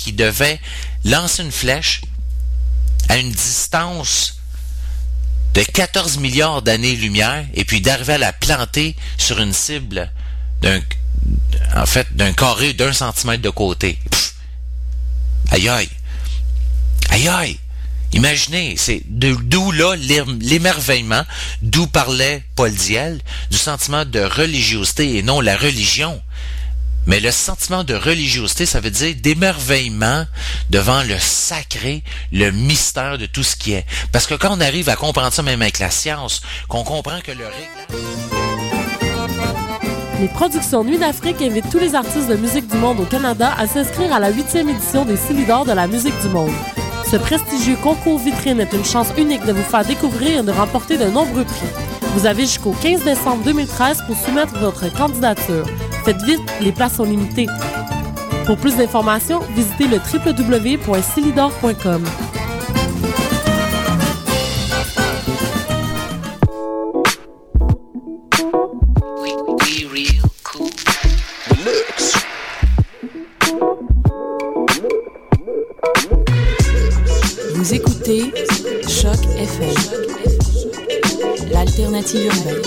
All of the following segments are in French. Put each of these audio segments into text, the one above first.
qui devait lancer une flèche à une distance de 14 milliards d'années-lumière et puis d'arriver à la planter sur une cible d'un, fait, d'un carré d'un centimètre de côté. Aïe aïe. Aïe aïe. Imaginez, c'est d'où là l'émerveillement, d'où parlait Paul Diel, du sentiment de religiosité et non la religion. Mais le sentiment de religiosité, ça veut dire d'émerveillement devant le sacré, le mystère de tout ce qui est. Parce que quand on arrive à comprendre ça même avec la science, qu'on comprend que le. Les productions Nuit d'Afrique invitent tous les artistes de musique du monde au Canada à s'inscrire à la huitième édition des Silidor de la musique du monde. Ce prestigieux concours vitrine est une chance unique de vous faire découvrir et de remporter de nombreux prix. Vous avez jusqu'au 15 décembre 2013 pour soumettre votre candidature. Faites vite, les places sont limitées. Pour plus d'informations, visitez le www.silidor.com. Vous écoutez Choc FM, l'alternative urbaine.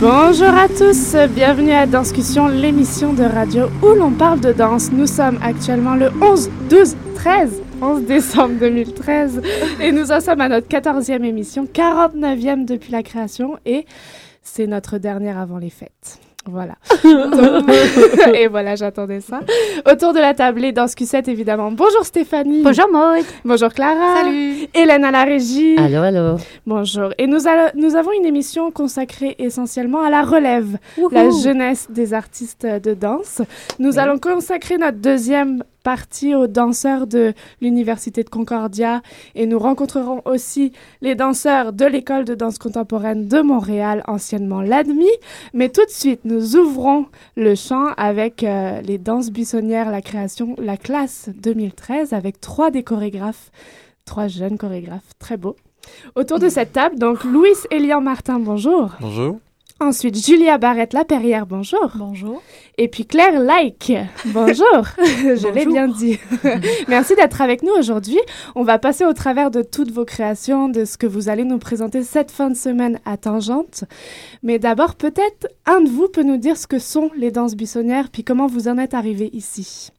Bonjour à tous, bienvenue à Danscussion, l'émission de radio où l'on parle de danse. Nous sommes actuellement le 11, 12, 13 11 décembre 2013 et nous en sommes à notre 14e émission, 49e depuis la création et c'est notre dernière avant les fêtes. Voilà. et voilà, j'attendais ça. Autour de la table, et dans ce Q7, évidemment. Bonjour Stéphanie. Bonjour Maud. Bonjour Clara. Salut. Hélène à la régie. Allô, allô. Bonjour. Et nous, nous avons une émission consacrée essentiellement à la relève, la jeunesse des artistes de danse. Nous allons consacrer notre deuxième partie aux danseurs de l'Université de Concordia et nous rencontrerons aussi les danseurs de l'École de danse contemporaine de Montréal, anciennement l'ADMI. Mais tout de suite, nous ouvrons le champ avec euh, les danses buissonnières, la création, la classe 2013 avec trois des chorégraphes, trois jeunes chorégraphes très beaux. Autour de cette table, donc Louis Elian Martin, bonjour. Bonjour. Ensuite, Julia Barrette-Laperrière, bonjour. Bonjour. Et puis Claire Like, bonjour. Je l'ai bien dit. Merci d'être avec nous aujourd'hui. On va passer au travers de toutes vos créations, de ce que vous allez nous présenter cette fin de semaine à Tangente. Mais d'abord, peut-être un de vous peut nous dire ce que sont les danses buissonnières, puis comment vous en êtes arrivé ici.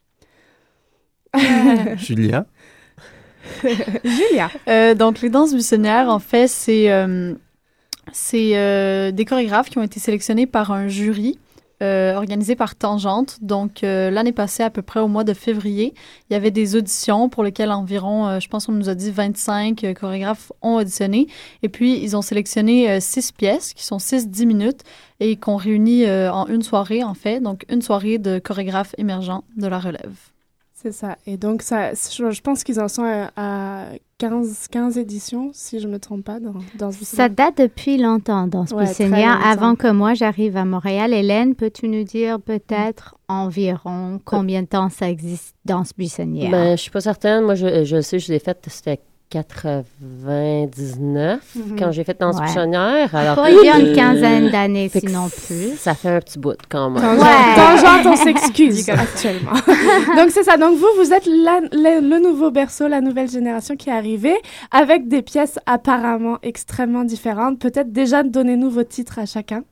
Julia. Julia. Euh, donc, les danses buissonnières, en fait, c'est... Euh, c'est euh, des chorégraphes qui ont été sélectionnés par un jury euh, organisé par Tangente. Donc, euh, l'année passée, à peu près au mois de février, il y avait des auditions pour lesquelles environ, je pense qu'on nous a dit 25 chorégraphes ont auditionné. Et puis, ils ont sélectionné six pièces qui sont 6-10 minutes et qu'on réunit en une soirée, en fait. Donc, une soirée de chorégraphes émergents de la relève. C'est ça. Et donc, ça, je, pense qu'ils en sont à, 15, 15 éditions, si je ne me trompe pas, dans, dans ce Ça date depuis longtemps dans ce ouais, avant que moi j'arrive à Montréal. Hélène, peux-tu nous dire peut-être environ combien de temps ça existe dans ce buissonnière? Ben, je suis pas certaine. Moi, je, je sais, je l'ai faite, c'était 99 mhm. quand j'ai fait Danse-Buissonnière. Alors, Pas il y a une quinzaine d'années, sinon plus. Ça fait un petit bout quand même. Tangente, on s'excuse actuellement. donc, c'est ça. Donc, vous, vous êtes le nouveau berceau, la nouvelle génération qui est arrivée avec des pièces apparemment extrêmement différentes. Peut-être déjà, donnez-nous vos titres à chacun.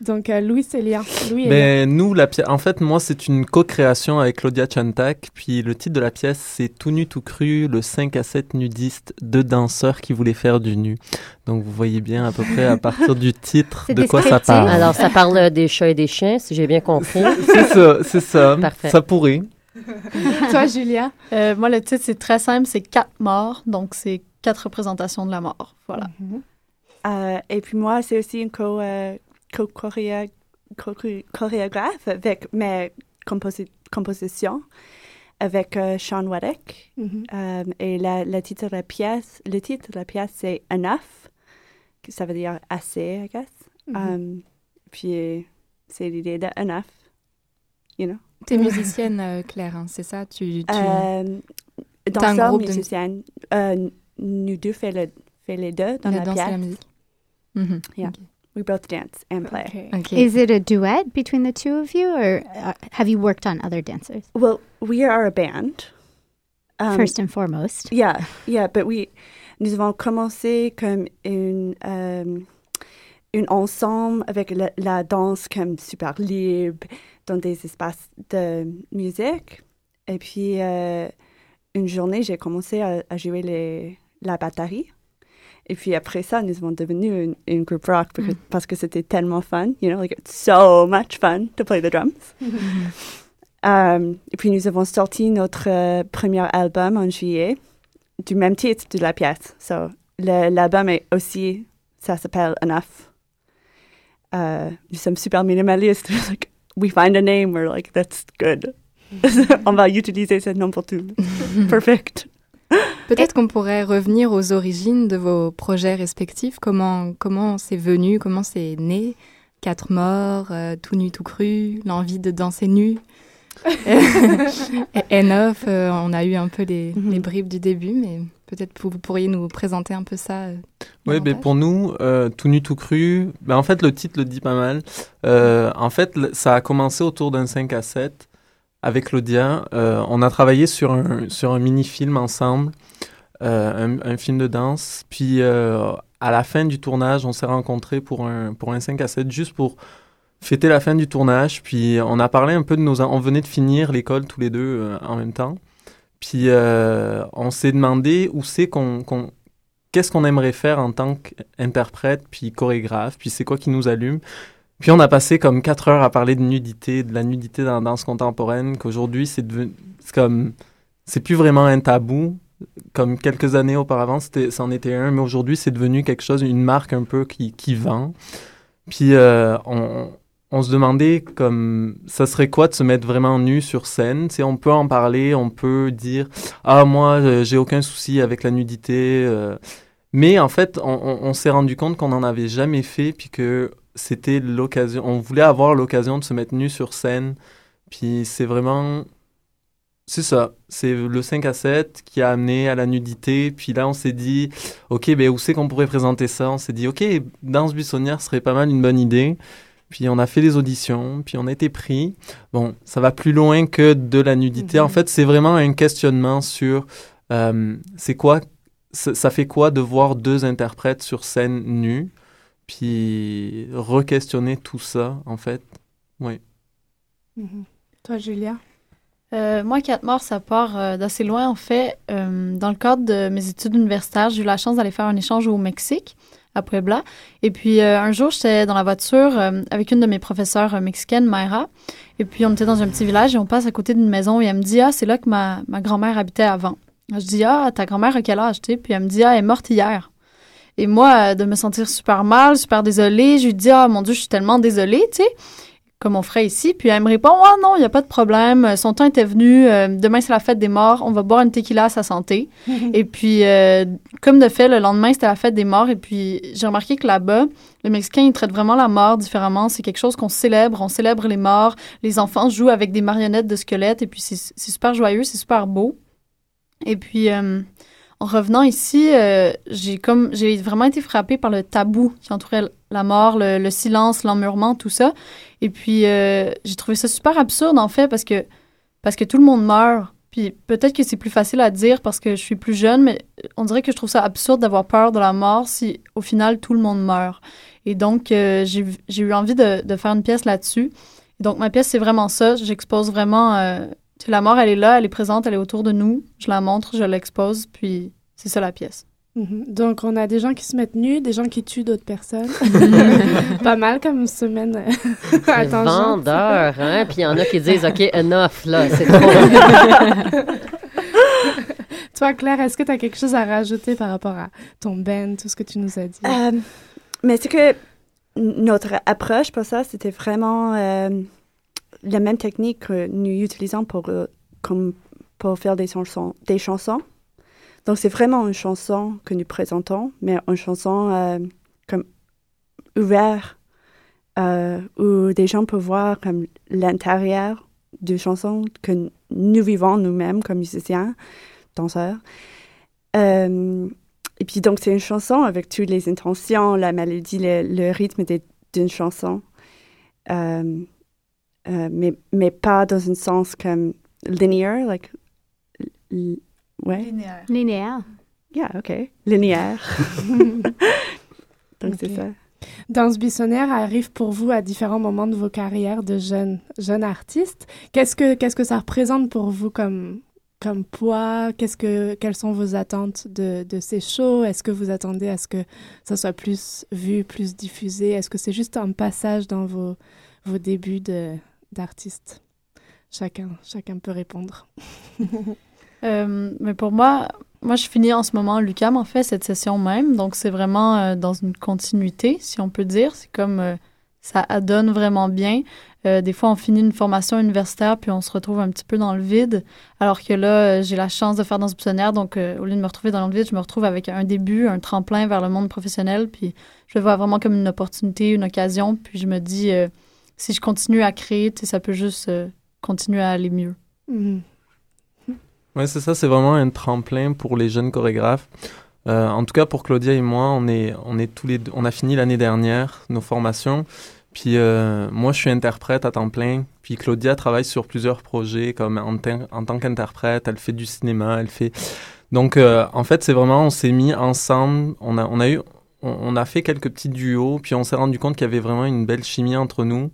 Donc, euh, Louis Célien. Louis Mais nous, la pièce, en fait, moi, c'est une co-création avec Claudia Chantak. Puis le titre de la pièce, c'est Tout nu, tout cru, le 5 à 7 nudistes, deux danseurs qui voulaient faire du nu. Donc, vous voyez bien à peu près à partir du titre de quoi ça parle. Alors, ça parle des chats et des chiens, si j'ai bien compris. c'est ça, c'est ça. Parfait. Ça pourrait. Toi, Julia? Euh, moi, le titre, c'est très simple, c'est Quatre morts. Donc, c'est quatre représentations de la mort. Voilà. Mm-hmm. Euh, et puis moi, c'est aussi une co chorégraphe avec mes compositions avec euh, Sean Weddick. Mm-hmm. Euh, et la, la, titre de la pièce, le titre de la pièce, c'est Enough, ça veut dire assez, I guess. Mm-hmm. Um, puis c'est l'idée de enough, you know? Tu es musicienne, Claire, hein, c'est ça? Tu, tu... Euh, Danseur, musicienne. De... nous deux fait, le, fait les deux dans la, la danse et la musique. Mm -hmm. Yeah. Okay. We both dance and play. Okay. okay. Is it a duet between the two of you, or uh, have you worked on other dancers? Well, we are a band. Um, First and foremost. Yeah, yeah, but we, nous avons commencé comme une, um, une ensemble avec la, la, danse comme super libre dans des espaces de musique. Et puis, euh, une journée, j'ai commencé à, à jouer les, la batterie. Et puis après ça, nous sommes devenus une, groupe rock parce que, mm. parce que c'était tellement fun. You know, like it's so much fun to play the drums. um, et puis nous avons sorti notre euh, premier album en juillet du même titre de la pièce. So, l'album est aussi, ça s'appelle Enough. Uh, nous sommes super minimalistes. like, we find a name, we're like, that's good. On va utiliser ce nom pour tout. Perfect. Peut-être qu'on pourrait revenir aux origines de vos projets respectifs. Comment comment c'est venu, comment c'est né? Quatre morts, euh, tout nu, tout cru, l'envie de danser nu. et N9, euh, on a eu un peu les, mhm. les, bribes du début, mais peut-être vous, pourriez nous présenter un peu ça. Euh, oui, ben pour nous, tout nu, tout cru, ben en fait, le titre le dit pas mal. en fait, ça a commencé autour d'un 5 à 7 avec Claudia. on a travaillé sur un, sur un mini-film ensemble euh, un, film de danse. Puis euh, à la fin du tournage, on s'est rencontrés pour un, pour un 5 à 7, juste pour fêter la fin du tournage. Puis on a parlé un peu de nos... On venait de finir l'école tous les deux euh, en même temps. Puis on s'est demandé où c'est qu'on... Qu'est-ce qu'on aimerait faire en tant qu'interprète, puis chorégraphe, puis c'est quoi qui nous allume. Puis on a passé comme quatre heures à parler de nudité, de la nudité dans la danse contemporaine, qu'aujourd'hui c'est devenu... comme... C'est plus vraiment un tabou, comme quelques années auparavant, c'était, c'en était un, mais aujourd'hui, c'est devenu quelque chose, une marque un peu qui, qui vend. Puis euh, on, on, se demandait comme ça serait quoi de se mettre vraiment nu sur scène? Tu on peut en parler, on peut dire ah moi euh, j'ai aucun souci avec la nudité, euh. mais en fait on, on s'est rendu compte qu'on n'en avait jamais fait, puis que c'était l'occasion. On voulait avoir l'occasion de se mettre nu sur scène. Puis c'est vraiment c'est ça. C'est le 5 à 7 qui a amené à la nudité. Puis là, on s'est dit, OK, ben, où c'est qu'on pourrait présenter ça? On s'est dit, OK, danse buissonnière serait pas mal une bonne idée. Puis on a fait des auditions, puis on a été pris. Bon, ça va plus loin que de la nudité. En mhm. fait, c'est vraiment un questionnement sur euh, c'est quoi, ça fait quoi de voir deux interprètes sur scène nus, puis re-questionner tout ça, en fait. Oui. Mhm. Toi, Julia? Euh, moi, Quatre morts, ça part euh, d'assez loin. En fait, euh, dans le cadre de mes études universitaires, j'ai eu la chance d'aller faire un échange au Mexique, à Puebla. Et puis, un jour, j'étais dans la voiture avec une de mes professeurs mexicaines, Mayra. Et puis, on était dans un petit village et on passe à côté d'une maison et elle me dit Ah, c'est là que ma, ma grand-mère habitait avant. Je dis Ah, ta grand-mère a quel âge, Puis elle me dit Ah, elle est morte hier. Et moi, de me sentir super mal, super désolée, je lui dis Ah, mon Dieu, je suis tellement désolée, tu sais comme on ferait ici. Puis elle me répond Ah non, il n'y a pas de problème. Son temps était venu. Euh, demain, c'est la fête des morts. On va boire une tequila à sa santé. et puis, euh, comme de fait, le lendemain, c'était la fête des morts. Et puis, j'ai remarqué que là-bas, les Mexicains, ils traitent vraiment la mort différemment. C'est quelque chose qu'on célèbre. On célèbre les morts. Les enfants jouent avec des marionnettes de squelettes. Et puis, c'est super joyeux, c'est super beau. Et puis, euh, en revenant ici, j'ai comme j'ai vraiment été frappée par le tabou qui entourait la mort, le, le silence, l'emmurement, tout ça. Et puis, euh, j'ai trouvé ça super absurde, en fait, parce que, parce que tout le monde meurt. Puis peut-être que c'est plus facile à dire parce que je suis plus jeune, mais on dirait que je trouve ça absurde d'avoir peur de la mort si, au final, tout le monde meurt. Et donc, euh, j'ai eu envie de, de, faire une pièce là-dessus. Donc, ma pièce, c'est vraiment ça. J'expose vraiment... Euh, la mort, elle est là, elle est présente, elle est autour de nous. Je la montre, je l'expose, puis c'est ça la pièce. Mhm. Donc, on a des gens qui se mettent nus, des gens qui tuent d'autres personnes. pas mal comme semaine à Vendeur, hein? Puis il y en a qui disent, OK, enough, là, c'est trop. Toi, Claire, est-ce que tu as quelque chose à rajouter par rapport à ton Ben, tout ce que tu nous as dit? Euh, mais c'est que notre approche pour ça, c'était vraiment euh, la même technique que nous utilisons pour, euh, comme, pour faire des chansons. Des chansons. Donc c'est vraiment une chanson que nous présentons, mais une chanson euh, comme ouverte, euh, où des gens peuvent voir comme l'intérieur de chansons que nous vivons nous-mêmes comme musiciens, danseurs. Et puis donc c'est une chanson avec toutes les intentions, la mélodie, le, rythme d'une chanson, euh, mais, mais pas dans un sens comme linéaire, like, ouais. Linéaire. Linéaire. Yeah, ok. Linéaire. donc c'est ça. Danse buissonnière arrive pour vous à différents moments de vos carrières de jeunes, jeunes artistes. Qu'est-ce que, qu'est-ce que ça représente pour vous comme, comme poids? Qu'est-ce que, Quelles sont vos attentes de, de ces shows? Est-ce que vous attendez à ce que ça soit plus vu, plus diffusé? Est-ce que c'est juste un passage dans vos, vos débuts de, d'artiste Chacun, chacun peut répondre. Euh, mais pour moi, moi, je finis en ce moment l'UCAM, en fait, cette session même. Donc, c'est vraiment euh, dans une continuité, si on peut dire. C'est comme euh, ça donne vraiment bien. Euh, des fois, on finit une formation universitaire, puis on se retrouve un petit peu dans le vide. Alors que là, j'ai la chance de faire dans ce buissonnière. Donc, au lieu de me retrouver dans le vide, je me retrouve avec un début, un tremplin vers le monde professionnel. Puis, je le vois vraiment comme une opportunité, une occasion. Puis, je me dis, si je continue à créer, ça peut juste continuer à aller mieux. Mm-hmm. Oui, c'est ça, c'est vraiment un tremplin pour les jeunes chorégraphes. Euh, en tout cas, pour Claudia et moi, on est, on est tous les on a fini l'année dernière nos formations. Puis euh, moi, je suis interprète à temps plein. Puis Claudia travaille sur plusieurs projets, comme en, tant qu'interprète, elle fait du cinéma, elle fait. Donc, euh, en fait, c'est vraiment, on s'est mis ensemble. On a, on a eu, on, a fait quelques petits duos. Puis on s'est rendu compte qu'il y avait vraiment une belle chimie entre nous.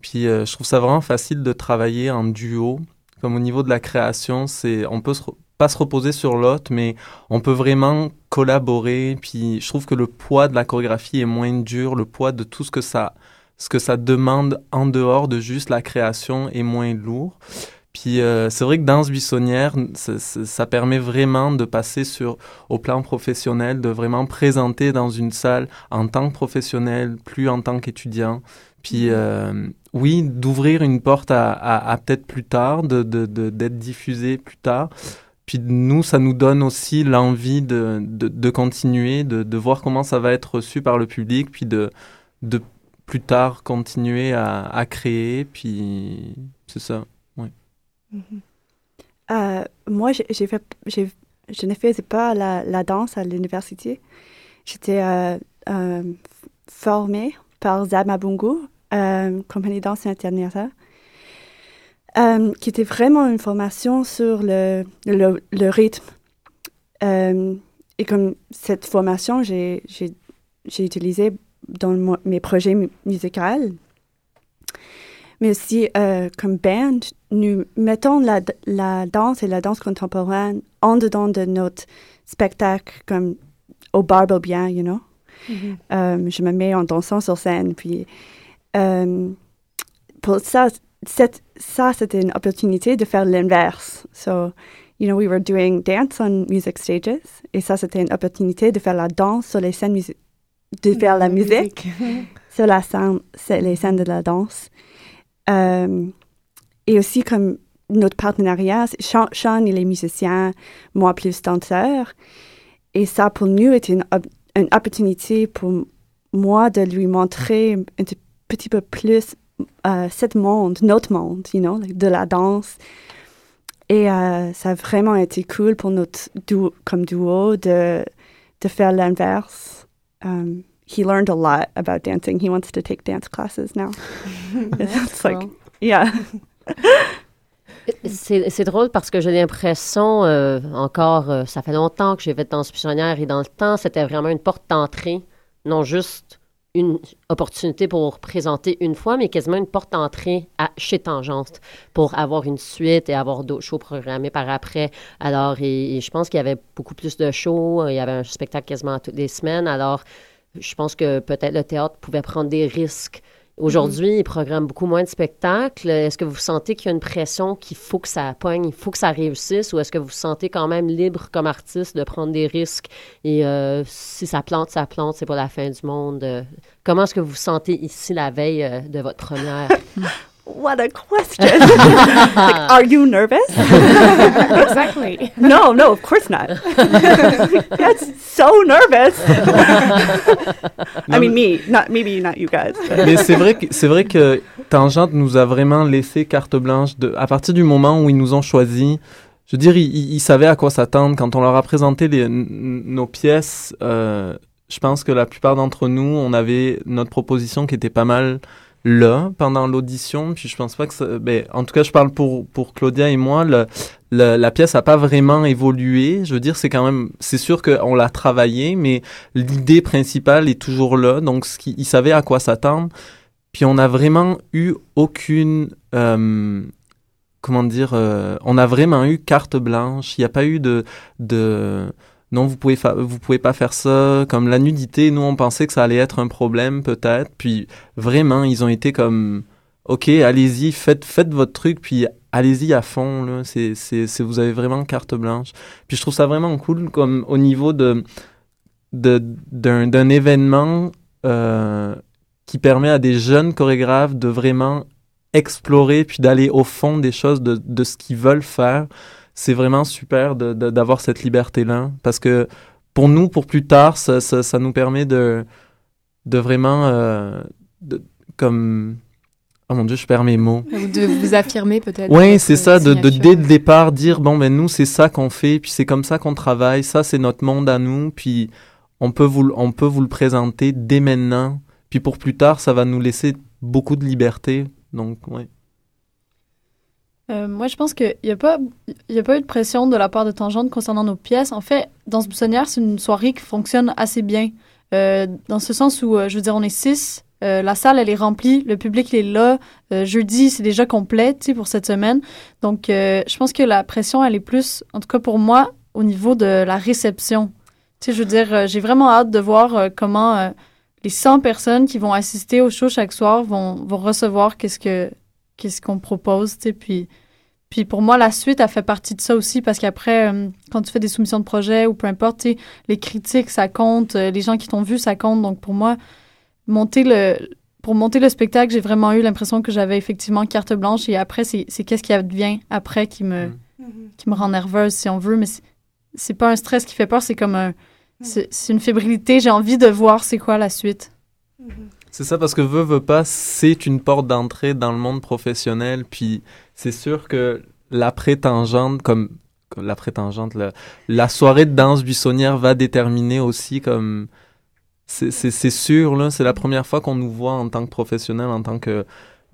Puis je trouve ça vraiment facile de travailler en duo comme au niveau de la création, c'est on peut pas se reposer sur l'autre, mais on peut vraiment collaborer. Puis je trouve que le poids de la chorégraphie est moins dur, le poids de tout ce que ça, ce que ça demande en dehors de juste la création est moins lourd. Puis euh, c'est vrai que Danse Buissonnière, ça, permet vraiment de passer sur au plan professionnel, de vraiment présenter dans une salle en tant que professionnel, plus en tant qu'étudiant. Puis euh, oui, d'ouvrir une porte à, peut-être plus tard, de, d'être diffusé plus tard. Puis nous, ça nous donne aussi l'envie de, de, continuer, de, voir comment ça va être reçu par le public, puis de, de plus tard continuer à, créer. Puis c'est ça, Mm-hmm. Euh, moi, je ne faisais pas la, danse à l'université. J'étais euh, euh, formée par Zama Bungu, compagnie danse internationale, qui était vraiment une formation sur le, le, rythme. Et comme cette formation, j'ai utilisé dans mes projets musicaux. Mais aussi, euh, comme band, nous mettons la, la, danse et la danse contemporaine en dedans de notre spectacle, comme au barbe bien, you know? Mm-hmm. Euh, je me mets en dansant sur scène, puis euh, pour ça, ça c'était une opportunité de faire l'inverse. So, you know, we were doing dance on music stages, et ça c'était une opportunité de faire la danse sur les scènes de faire la, musique, sur la scène, les scènes de la danse. Euh, et aussi comme notre partenariat, Sean, Sean, il est musicien, moi plus danseur. Et ça, pour nous, était une, une opportunité pour moi de lui montrer un petit peu plus euh, monde, notre monde, you know, de la danse. Et euh, ça a vraiment été cool pour notre duo, comme duo de, de faire l'inverse. Um, he learned a lot about dancing. He wants to take dance classes now. It's like, yeah. C'est drôle parce que j'ai l'impression, euh, encore, euh, ça fait longtemps que j'ai fait danse pionnière et dans le temps, c'était vraiment une porte d'entrée, non juste une opportunité pour présenter une fois, mais quasiment une porte d'entrée chez Tangence pour avoir une suite et avoir d'autres shows programmés par après. Alors, et, je pense qu'il y avait beaucoup plus de shows. Il y avait un spectacle quasiment toutes les semaines. Alors, je pense que peut-être le théâtre pouvait prendre des risques Aujourd'hui, ils programment beaucoup moins de spectacles. Est-ce que vous sentez qu'il y a une pression qu'il faut que ça pogne, il faut que ça réussisse, ou est-ce que vous vous sentez quand même libre comme artiste de prendre des risques et euh, si ça plante, ça plante, c'est pas la fin du monde? comment est-ce que vous vous sentez ici la veille euh, de votre première? What a question. like, are you nervous? exactly. No, no, of course not. That's so nervous. I mean, me, not maybe not you guys. Mais c'est vrai que c'est vrai que Tangente nous a vraiment laissé carte blanche. De, à partir du moment où ils nous ont choisis, je veux dire, ils, savaient à quoi s'attendre. Quand on leur a présenté les, nos pièces, euh, je pense que la plupart d'entre nous, on avait notre proposition qui était pas mal là pendant l'audition. Puis je pense pas que ben, en tout cas, je parle pour, pour Claudia et moi. Le, la pièce a pas vraiment évolué. Je veux dire, c'est quand même, c'est sûr qu'on l'a travaillé, mais l'idée principale est toujours là. Donc, ce ils savaient à quoi s'attendre. Puis on n'a vraiment eu aucune, euh, comment dire, euh, on a vraiment eu carte blanche. Il n'y a pas eu de, de non, vous pouvez, vous pouvez pas faire ça. Comme la nudité, nous, on pensait que ça allait être un problème, peut-être. Puis vraiment, ils ont été comme, OK, allez-y, faites, faites votre truc, puis allez-y à fond. Là. C'est, c'est, vous avez vraiment carte blanche. Puis je trouve ça vraiment cool, comme au niveau de, de, d'un, d'un événement euh, qui permet à des jeunes chorégraphes de vraiment explorer, puis d'aller au fond des choses, de, de ce qu'ils veulent faire c'est vraiment super d'avoir cette liberté-là. Parce que pour nous, pour plus tard, ça, ça, nous permet de, de vraiment. Euh, de, comme. Oh mon Dieu, je perds mes mots. De vous affirmer peut-être. Oui, c'est ça, de, de, dès le départ dire bon, ben nous, c'est ça qu'on fait, puis c'est comme ça qu'on travaille, ça, c'est notre monde à nous, puis on peut, vous, on peut vous le présenter dès maintenant. Puis pour plus tard, ça va nous laisser beaucoup de liberté. Donc, oui. Euh, moi, je pense qu'il n'y a, pas, a pas eu de pression de la part de Tangente concernant nos pièces. En fait, dans ce buissonnière, c'est une soirée qui fonctionne assez bien. Euh, dans ce sens où, euh, je veux dire, on est six. la salle, elle est remplie. Le public, il est là. jeudi, c'est déjà complet pour cette semaine. Donc, je pense que la pression, elle est plus, en tout cas pour moi, au niveau de la réception. Tu sais, je veux dire, j'ai vraiment hâte de voir comment les 100 personnes qui vont assister au show chaque soir vont, vont recevoir qu'est-ce que qu'est-ce qu'on propose, tu sais, puis, puis pour moi, la suite, a fait partie de ça aussi, parce qu'après, euh, quand tu fais des soumissions de projets ou peu importe, tu sais, les critiques, ça compte, euh, les gens qui t'ont vu, ça compte, donc pour moi, monter le... Pour monter le spectacle, j'ai vraiment eu l'impression que j'avais effectivement carte blanche et après, c'est qu'est-ce qui advient après qui me, mm. qui me rend nerveuse, si on veut, mais c'est pas un stress qui fait peur, c'est comme un... Mm. C'est une fébrilité, j'ai envie de voir c'est quoi la suite. Mm-hmm. C'est ça parce que veut, veut pas, c'est une porte d'entrée dans le monde professionnel. Puis c'est sûr que la prétangente, comme, la la, soirée de danse buissonnière va déterminer aussi comme. C'est sûr, là, c'est la première fois qu'on nous voit en tant que professionnel, en tant que,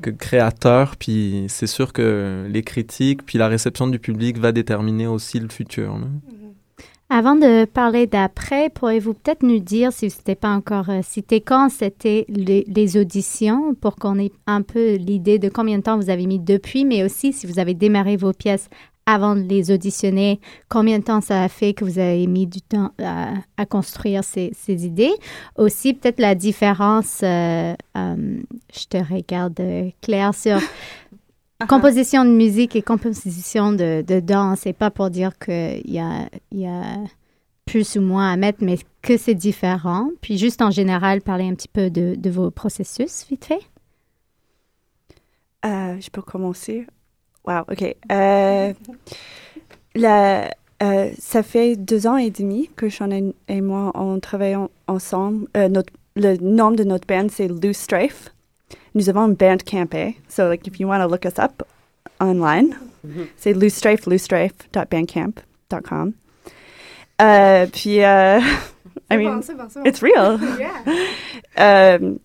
que créateur. Puis c'est sûr que les critiques, puis la réception du public va déterminer aussi le futur. Avant de parler d'après, pourriez-vous peut-être nous dire, si ce n'était pas encore euh, cité, quand c'était les, auditions, pour qu'on ait un peu l'idée de combien de temps vous avez mis depuis, mais aussi si vous avez démarré vos pièces avant de les auditionner, combien de temps ça a fait que vous avez mis du temps à, construire ces, idées? Aussi, peut-être la différence, euh, euh, je te regarde Claire, sur Uh-huh. Composition de musique et composition de, de danse, et pas pour dire qu'il y a, y a plus ou moins à mettre, mais que c'est différent. Puis juste en général, parler un petit peu de, de vos processus, vite fait. Euh, je peux commencer? Wow, OK. Euh, la, euh, ça fait deux ans et demi que Sean et, moi, on travaille ensemble. Notre, le nom de notre band, c'est Loose Strafe. Nous avons un Bandcamp. Eh? So, like, if you want to look us up online, mm-hmm. c'est loosestrafe, loosestrafe.bandcamp.com. Uh, puis, uh, I mean, bon, bon, it's real. yeah. Um,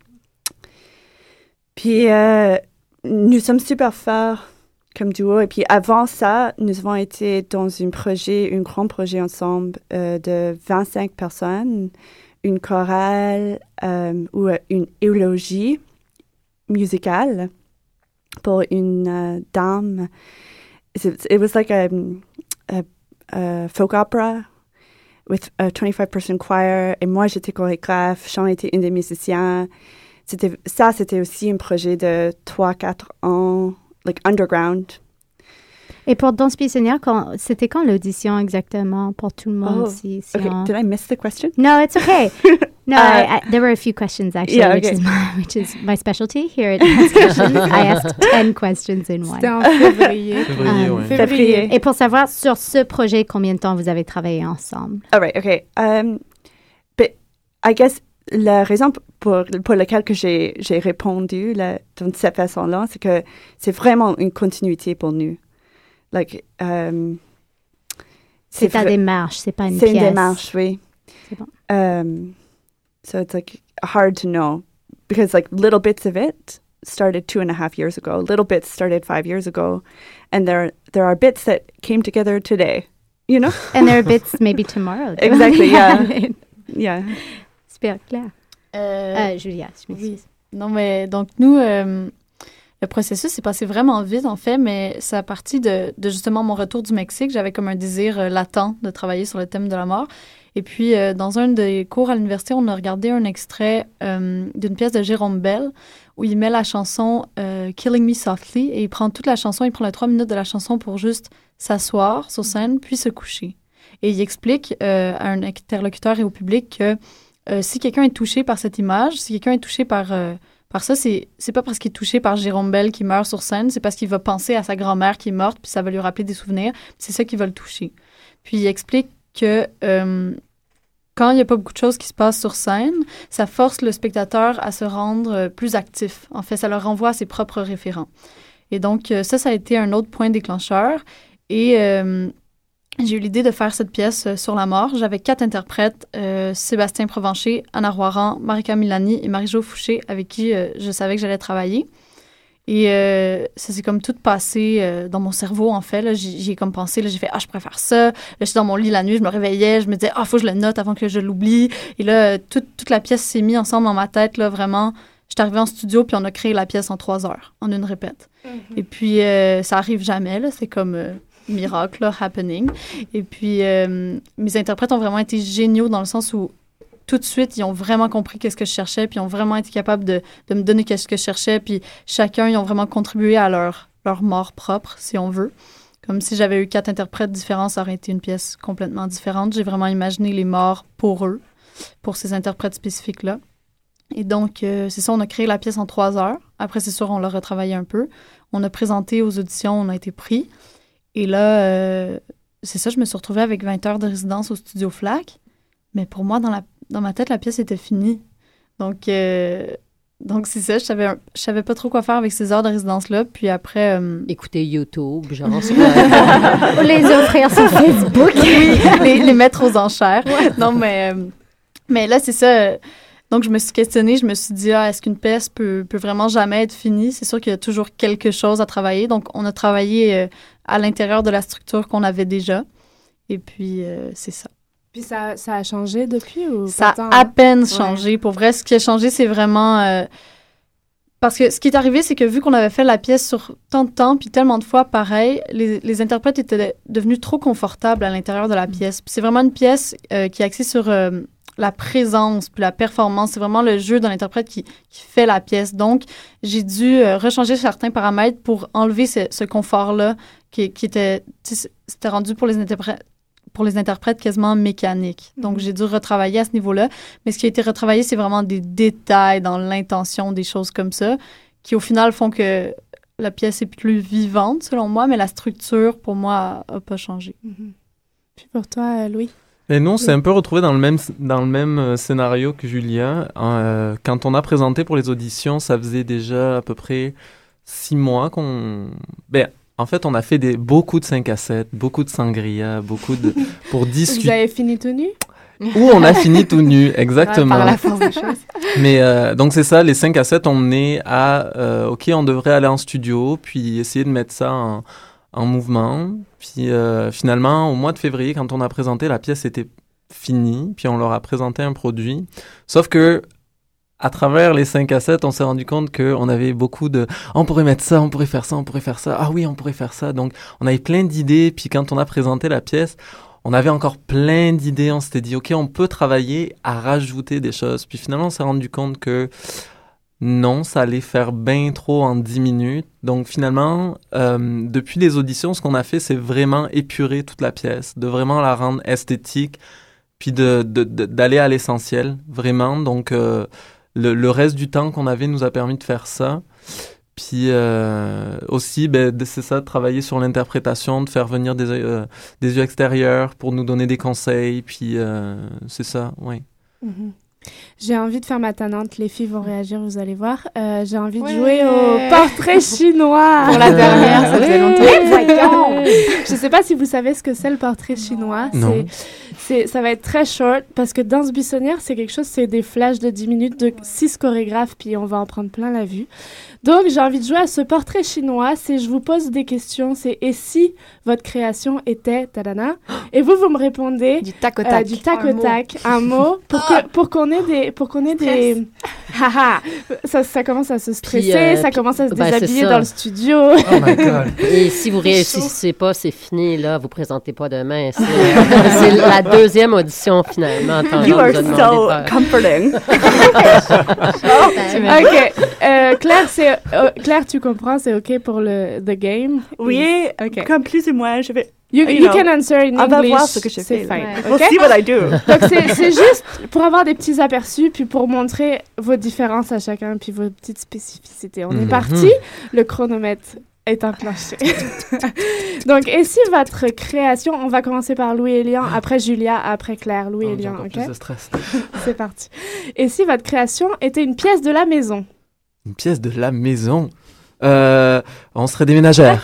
puis, uh, nous sommes super forts comme duo. Et puis, avant ça, nous avons été dans un projet, un grand projet ensemble euh, de 25 personnes, une chorale ou une élogie musical pour une uh, dame. It, was like a, a, folk opera with a 25 person choir. Et moi, j'étais chorégraphe, Jean était une des musiciens. C'était, ça, c'était aussi un projet de 3-4 ans, like underground. Et pour Danse Buissonnière, c'était quand l'audition exactement pour tout le monde? Oh, si, si okay. On... Did I miss the question? No, it's okay. No, uh, I, I, there were a few questions actually, yeah, okay. which is my which is my specialty here at. I asked ten questions in one. C'était en février. février, um, février. Et pour savoir sur ce projet, combien de temps vous avez travaillé ensemble? All right, okay. Um, but I guess la raison pour, pour laquelle que j'ai, j'ai répondu là, de cette façon-là, c'est que c'est vraiment une continuité pour nous. Like, um, c'est ta démarche, c'est pas une pièce. C'est une démarche, oui. C'est bon. Um, so it's like hard to know because like little bits of it started two and a half years ago. Little bits started five years ago, and there there are bits that came together today. You know, and there are bits maybe tomorrow. exactly. Yeah. yeah. Super clair. Euh, euh, Julia, je oui. Non, mais donc nous, euh, le processus s'est passé vraiment vite, en fait, mais c'est à partir de, de, justement mon retour du Mexique. J'avais comme un désir euh, latent de travailler sur le thème de la mort. Et puis, euh, dans un des cours à l'université, on a regardé un extrait euh, d'une pièce de Jérôme Bell où il met la chanson Killing Me Softly et il prend toute la chanson, il prend les trois minutes de la chanson pour juste s'asseoir sur scène puis se coucher. Et il explique à un interlocuteur et au public que si quelqu'un est touché par cette image, si quelqu'un est touché par par ça, c'est, pas parce qu'il est touché par Jérôme Bell qui meurt sur scène, c'est parce qu'il va penser à sa grand-mère qui est morte, puis ça va lui rappeler des souvenirs. C'est ça qui va le toucher. Puis il explique que euh, quand il n'y a pas beaucoup de choses qui se passent sur scène, ça force le spectateur à se rendre euh, plus actif. En fait, ça le renvoie à ses propres référents. Et donc, euh, ça, ça a été un autre point déclencheur. Et j'ai eu l'idée de faire cette pièce euh, sur la mort. J'avais quatre interprètes, euh, Sébastien Provencher, Anna Roiran, Marika Milani et Marie-Jo Fouché, avec qui euh, je savais que j'allais travailler. Et ça s'est comme tout passé dans mon cerveau, en fait. J'y ai comme pensé, j'ai fait « Ah, je préfère ça ». Là, j'étais dans mon lit la nuit, je me réveillais, je me disais « Ah, faut que je le note avant que je l'oublie ». Et là, toute, toute la pièce s'est mise ensemble dans ma tête, là, vraiment. J'étais arrivée en studio, puis on a créé la pièce en trois heures, en une répète. Mm-hmm. Et puis, ça arrive jamais, là. C'est comme miracle happening. Et puis, euh, mes interprètes ont vraiment été géniaux dans le sens où tout de suite, ils ont vraiment compris qu'est-ce que je cherchais, puis ils ont vraiment été capables de, me donner qu'est-ce que je cherchais, puis chacun, ils ont vraiment contribué à leur, leur mort propre, si on veut. Comme si j'avais eu quatre interprètes différents, ça aurait été une pièce complètement différente. J'ai vraiment imaginé les morts pour eux, pour ces interprètes spécifiques-là. Et donc, euh, c'est ça, on a créé la pièce en trois heures. Après, c'est sûr, on l'a retravaillé un peu. On a présenté aux auditions, on a été pris. Et là, euh, c'est ça, je me suis retrouvée avec 20 heures de résidence au studio FLAC. Mais pour moi, dans, la, dans ma tête, la pièce était finie. Donc, euh, donc c'est ça, je savais, je savais pas trop quoi faire avec ces heures de résidence-là. Puis après... Euh, Écouter YouTube, genre... Ou les offrir sur Facebook. oui, les, mettre aux enchères. Non, mais, mais là, c'est ça donc, je me suis questionnée, je me suis dit, ah, est-ce qu'une pièce peut, peut vraiment jamais être finie? C'est sûr qu'il y a toujours quelque chose à travailler. Donc, on a travaillé euh, à l'intérieur de la structure qu'on avait déjà. Et puis, euh, c'est ça. Puis, ça, ça, a changé depuis ou Ça a à peine changé. Pour vrai, ce qui a changé, c'est vraiment... Euh, parce que ce qui est arrivé, c'est que vu qu'on avait fait la pièce sur tant de temps, puis tellement de fois pareil, les, les interprètes étaient devenus trop confortables à l'intérieur de la mm. pièce. Puis c'est vraiment une pièce qui est axée sur la présence puis la performance. C'est vraiment le jeu de l'interprète qui, qui, fait la pièce. Donc, j'ai dû euh, rechanger certains paramètres pour enlever ce, confort-là qui, qui, était, c'était rendu pour les interprètes pour les interprètes quasiment mécanique. Donc, mhm. j'ai dû retravailler à ce niveau-là. Mais ce qui a été retravaillé, c'est vraiment des détails dans l'intention, des choses comme ça, qui au final font que la pièce est plus vivante, selon moi, mais la structure, pour moi, n'a pas changé. Mhm. Puis pour toi, Louis? Et nous, on s'est un peu retrouvé dans le même, dans le même euh, scénario que Julien. Euh, quand on a présenté pour les auditions, ça faisait déjà à peu près six mois qu'on... Ben, en fait, on a fait des, beaucoup de 5 à 7, beaucoup de sangria, beaucoup de... pour discuter. Vous avez fini tout nu? Ou on a fini tout nu, exactement. par la force des choses. Mais euh, donc c'est ça, les 5 à 7, on est à... OK, on devrait aller en studio, puis essayer de mettre ça en en mouvement. Puis euh, finalement, au mois de février, quand on a présenté, la pièce était finie, puis on leur a présenté un produit. Sauf que à travers les 5 à 7, on s'est rendu compte qu'on avait beaucoup de on pourrait mettre ça, on pourrait faire ça, on pourrait faire ça. Ah oui, on pourrait faire ça. Donc, on avait plein d'idées. Puis quand on a présenté la pièce, on avait encore plein d'idées. On s'était dit, OK, on peut travailler à rajouter des choses. Puis finalement, on s'est rendu compte que non, ça allait faire bien trop en 10 minutes. Donc finalement, euh, depuis les auditions, ce qu'on a fait, c'est vraiment épurer toute la pièce, de vraiment la rendre esthétique, puis de, d'aller à l'essentiel, vraiment. Donc euh, le, reste du temps qu'on avait nous a permis de faire ça. Puis euh, aussi, ben, c'est ça, de travailler sur l'interprétation, de faire venir des, des yeux extérieurs pour nous donner des conseils. Puis c'est ça, oui. Mm-hmm. J'ai envie de faire ma tannante. Les filles vont réagir, vous allez voir. Euh, J'ai envie de jouer au portrait chinois. Pour la dernière, ça faisait longtemps. Je sais pas si vous savez ce que c'est le portrait chinois. Non. C'est- ça va être très short parce que Danse buissonnière, c'est quelque chose, c'est des flashs de 10 minutes de 6 chorégraphes, puis on va en prendre plein la vue. Donc, j'ai envie de jouer à ce portrait chinois. C'est je vous pose des questions. C'est et si votre création était tadana Et vous, vous me répondez Du tac au euh, tac. du tac Un au mot. tac, un mot, pour que pour qu'on ait des pour qu'on ait des haha ça, ça commence à se stresser, euh, ça puis- commence à se c'est déshabiller ça. dans le studio. Oh my god. Et si vous réussissez pas, c'est fini, là. Vous présentez pas demain. C'est c'est la deuxième audition, finalement. Tant You are so comforting. ok, euh, Claire, c'est euh, Claire, tu comprends, c'est ok pour le the game? Oui, Ok. comme plus ou moins, je vais. You, You you know, can answer in on va English. voir ce que je c'est fais, fine. Ouais. We'll ok? see what I do. Donc c'est juste pour avoir des petits aperçus, puis pour montrer vos différences à chacun, puis vos petites spécificités. On est Mhm. parti, le chronomètre est enclenché. Donc, et si votre création, on va commencer par Louis et Lian, après Julia, après Claire, Louis Oh, et j'ai Lian, encore ok? plus de stress. C'est parti. Et si votre création était une pièce de la maison? Une pièce de la maison? Euh, on serait des ménagères.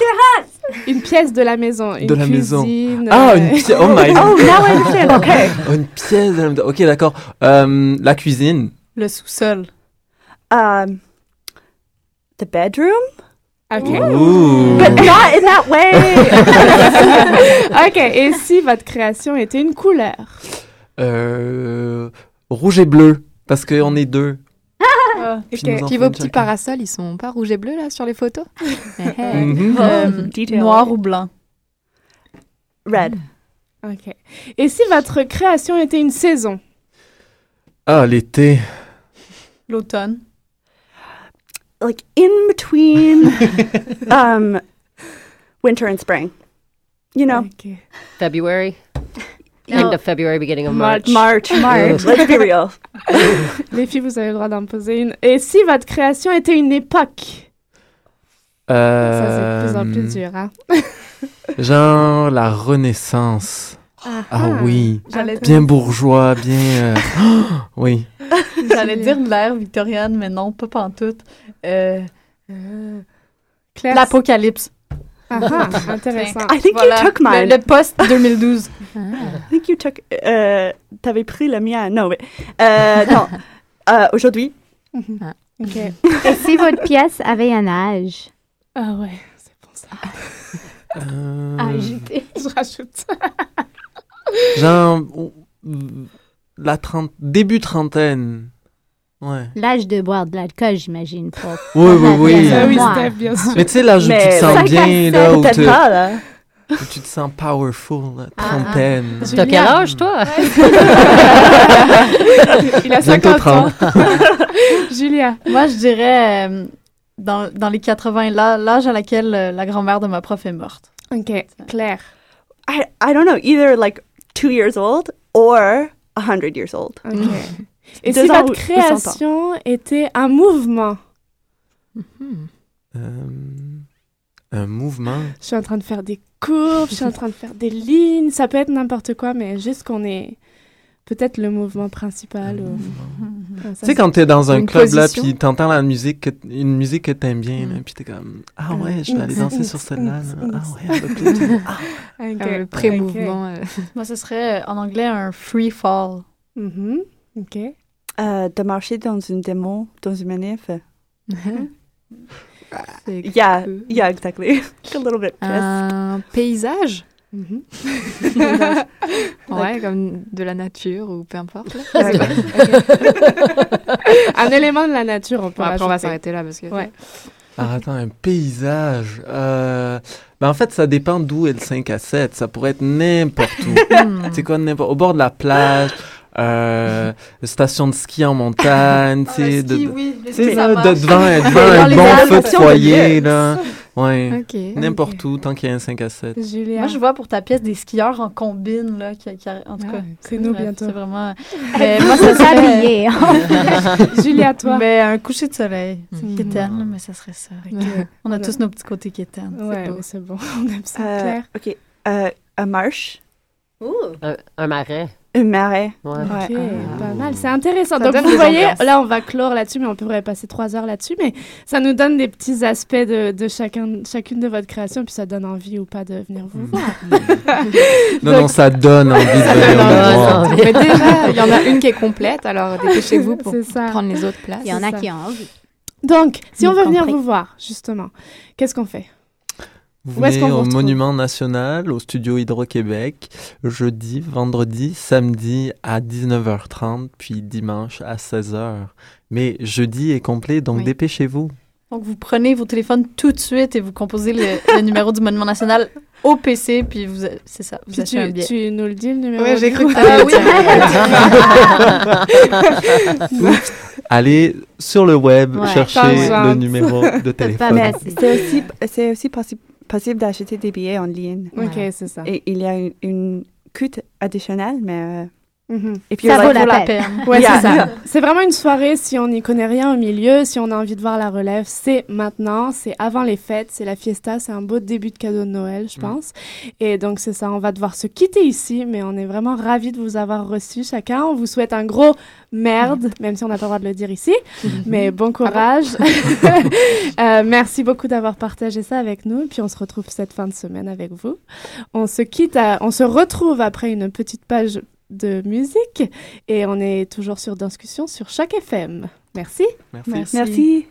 Une pièce de la maison, une De la maison. cuisine, Ah, euh, une pièce. Oh my god. Oh, now I understand. Okay. Oh, une pièce de la maison. Ok, d'accord. Euh, la cuisine. Le sous-sol. Um, the bedroom, Ok. Ouh. but not in that way. ok. Et si votre création était une couleur? Euh, rouge et bleu. Parce qu'on est deux. Puis Ok. nous en Puis vos petits chacun. parasols, ils sont pas rouges et bleus là sur les photos? Mhm. Euh, Detail. noir ou blanc? Red. Ok. Et si votre création était une saison? Ah, l'été. L'automne. Like in between um, winter and spring. You know? February. End of February, beginning of March. March. March. March. Let's be real. Les filles, vous avez le droit d'en poser une. Et si votre création était une époque? Euh, Ça, c'est de plus en plus dur, hein Genre la Renaissance. Ah oui. Bien bourgeois, bien. euh, oui. J'allais dire de l'ère victorienne, mais non, pas pantoute. Euh, Claire. L'apocalypse. Ah, ah, intéressant. I think Voilà. you took mine. Le, le post-2012. Ah. I think you took. Euh, T'avais pris le mien. Non, mais. Euh, non. Euh, Aujourd'hui. Ok. Et si votre pièce avait un âge? Ah ouais, c'est bon ça. Euh, à ajouter? Je rajoute. genre oh, la trente, début trentaine. Ouais. L'âge de boire de l'alcool, j'imagine. Pour, Oui, oui, oui. pièce Ah à oui, moi. Steph, bien sûr. Mais tu sais, l'âge où tu te sens bien, là, où, peut-être te- pas, là? où tu te sens powerful, là, Ah, trentaine. T'as quel âge, toi? Il a Bientôt 50 ans. 30. Julia. Moi, je dirais euh, dans, dans les 80, là, l'âge à laquelle euh, la grand-mère de ma prof est morte. Ok. Claire. I, I don't know. Either like two years old or a hundred years old. Ok. Et si votre création était un mouvement? Euh, un mouvement. Je suis en train de faire des courbes, je suis en train de faire des lignes. Ça peut être n'importe quoi, mais juste qu'on ait peut-être le mouvement principal. ou- Ah, ça, Tu sais, quand t'es dans un club, là, puis t'entends la musique, que- une musique que t'aimes bien, Mm. là, puis t'es comme, ah ouais, je vais aller danser sur celle-là. là. Ah ouais, ouais. je vais plutôt- ah. le pré-mouvement. euh. Moi, ce serait euh, en anglais un free fall. Mhm. Ok. Euh, de marcher dans une démo, dans une manif? C'est Yeah, cool. yeah, exactly. a little bit pissed. Un paysage? Mhm. Ouais, comme de la nature ou peu importe. là. un élément de la nature, on peut Bon, après, on va s'arrêter là parce que. Ouais. Ah, attends, un paysage. Euh... Ben, en fait, ça dépend d'où est le 5 à 7. Ça pourrait être n'importe où. Hmm. c'est quoi, n'importe Au bord de la plage, euh, station de ski en montagne, tu sais, de, oui. tu sais, là, de- devant, un- bon feu de foyer, là. Ouais. N'importe où, tant qu'il y a un 5 à 7. Julia. Moi, je vois pour ta pièce des skieurs en combine, là, qui, qui- en tout Ah, cas. c'est nous Bref, bientôt. C'est vraiment... Mais moi, ça serait... s'habiller. hein. Julia, toi. Mais un coucher de soleil. C'est Mhm. quétaine, mais ça serait ça. On a tous nos petits côtés quétaines. Ouais, c'est bon. On aime ça. Euh, Claire. OK. Euh, un marche. Un, un marais. Marée. Ouais. Ok, pas mal. C'est intéressant. Ça Donc, vous voyez, ambiances. là, on va clore là-dessus, mais on pourrait passer trois heures là-dessus. Mais ça nous donne des petits aspects de, de chacun, chacune de votre création, puis ça donne envie ou pas de venir vous voir. Non, Donc- non, ça donne envie de venir voir. Mais déjà, il y en a une qui est complète, alors dépêchez-vous pour C'est ça. prendre les autres places. Il y en a ça. qui ont envie. Donc, si on veut venir vous voir, justement, qu'est-ce qu'on fait? Vous venez vous au retrouve Monument National, au studio Hydro-Québec, jeudi, vendredi, samedi à 19h30, puis dimanche à 16h. Mais jeudi est complet, donc Oui. dépêchez-vous. Donc, vous prenez vos téléphones tout de suite et vous composez le, le numéro du Monument National au PC, puis vous, c'est ça, vous Puis achetez un tu, billet. tu nous le dis, le numéro Ouais, j'ai cru que le dire. Allez sur le web, Ouais. cherchez Tangente. le numéro de téléphone. C'est aussi, c'est aussi possi- possible d'acheter des billets en ligne. Ok, c'est ça. Et il y a une, une coûte additionnelle, mais... Mhm. et puis Ça vaut la pour peine. Ouais, Yeah. c'est ça. C'est vraiment une soirée, si on n'y connaît rien au milieu, si on a envie de voir la relève, c'est maintenant, c'est avant les fêtes, c'est la fiesta, c'est un beau début de cadeau de Noël, je Mm. pense. Et donc, c'est ça, on va devoir se quitter ici, mais on est vraiment ravis de vous avoir reçus chacun. On vous souhaite un gros merde, même si on n'a pas le droit de le dire ici, mais bon courage. Euh, merci beaucoup d'avoir partagé ça avec nous, puis on se retrouve cette fin de semaine avec vous. On se quitte, à- on se retrouve après une petite page de musique et on est toujours sur discussion sur chaque FM. Merci. Merci. Merci.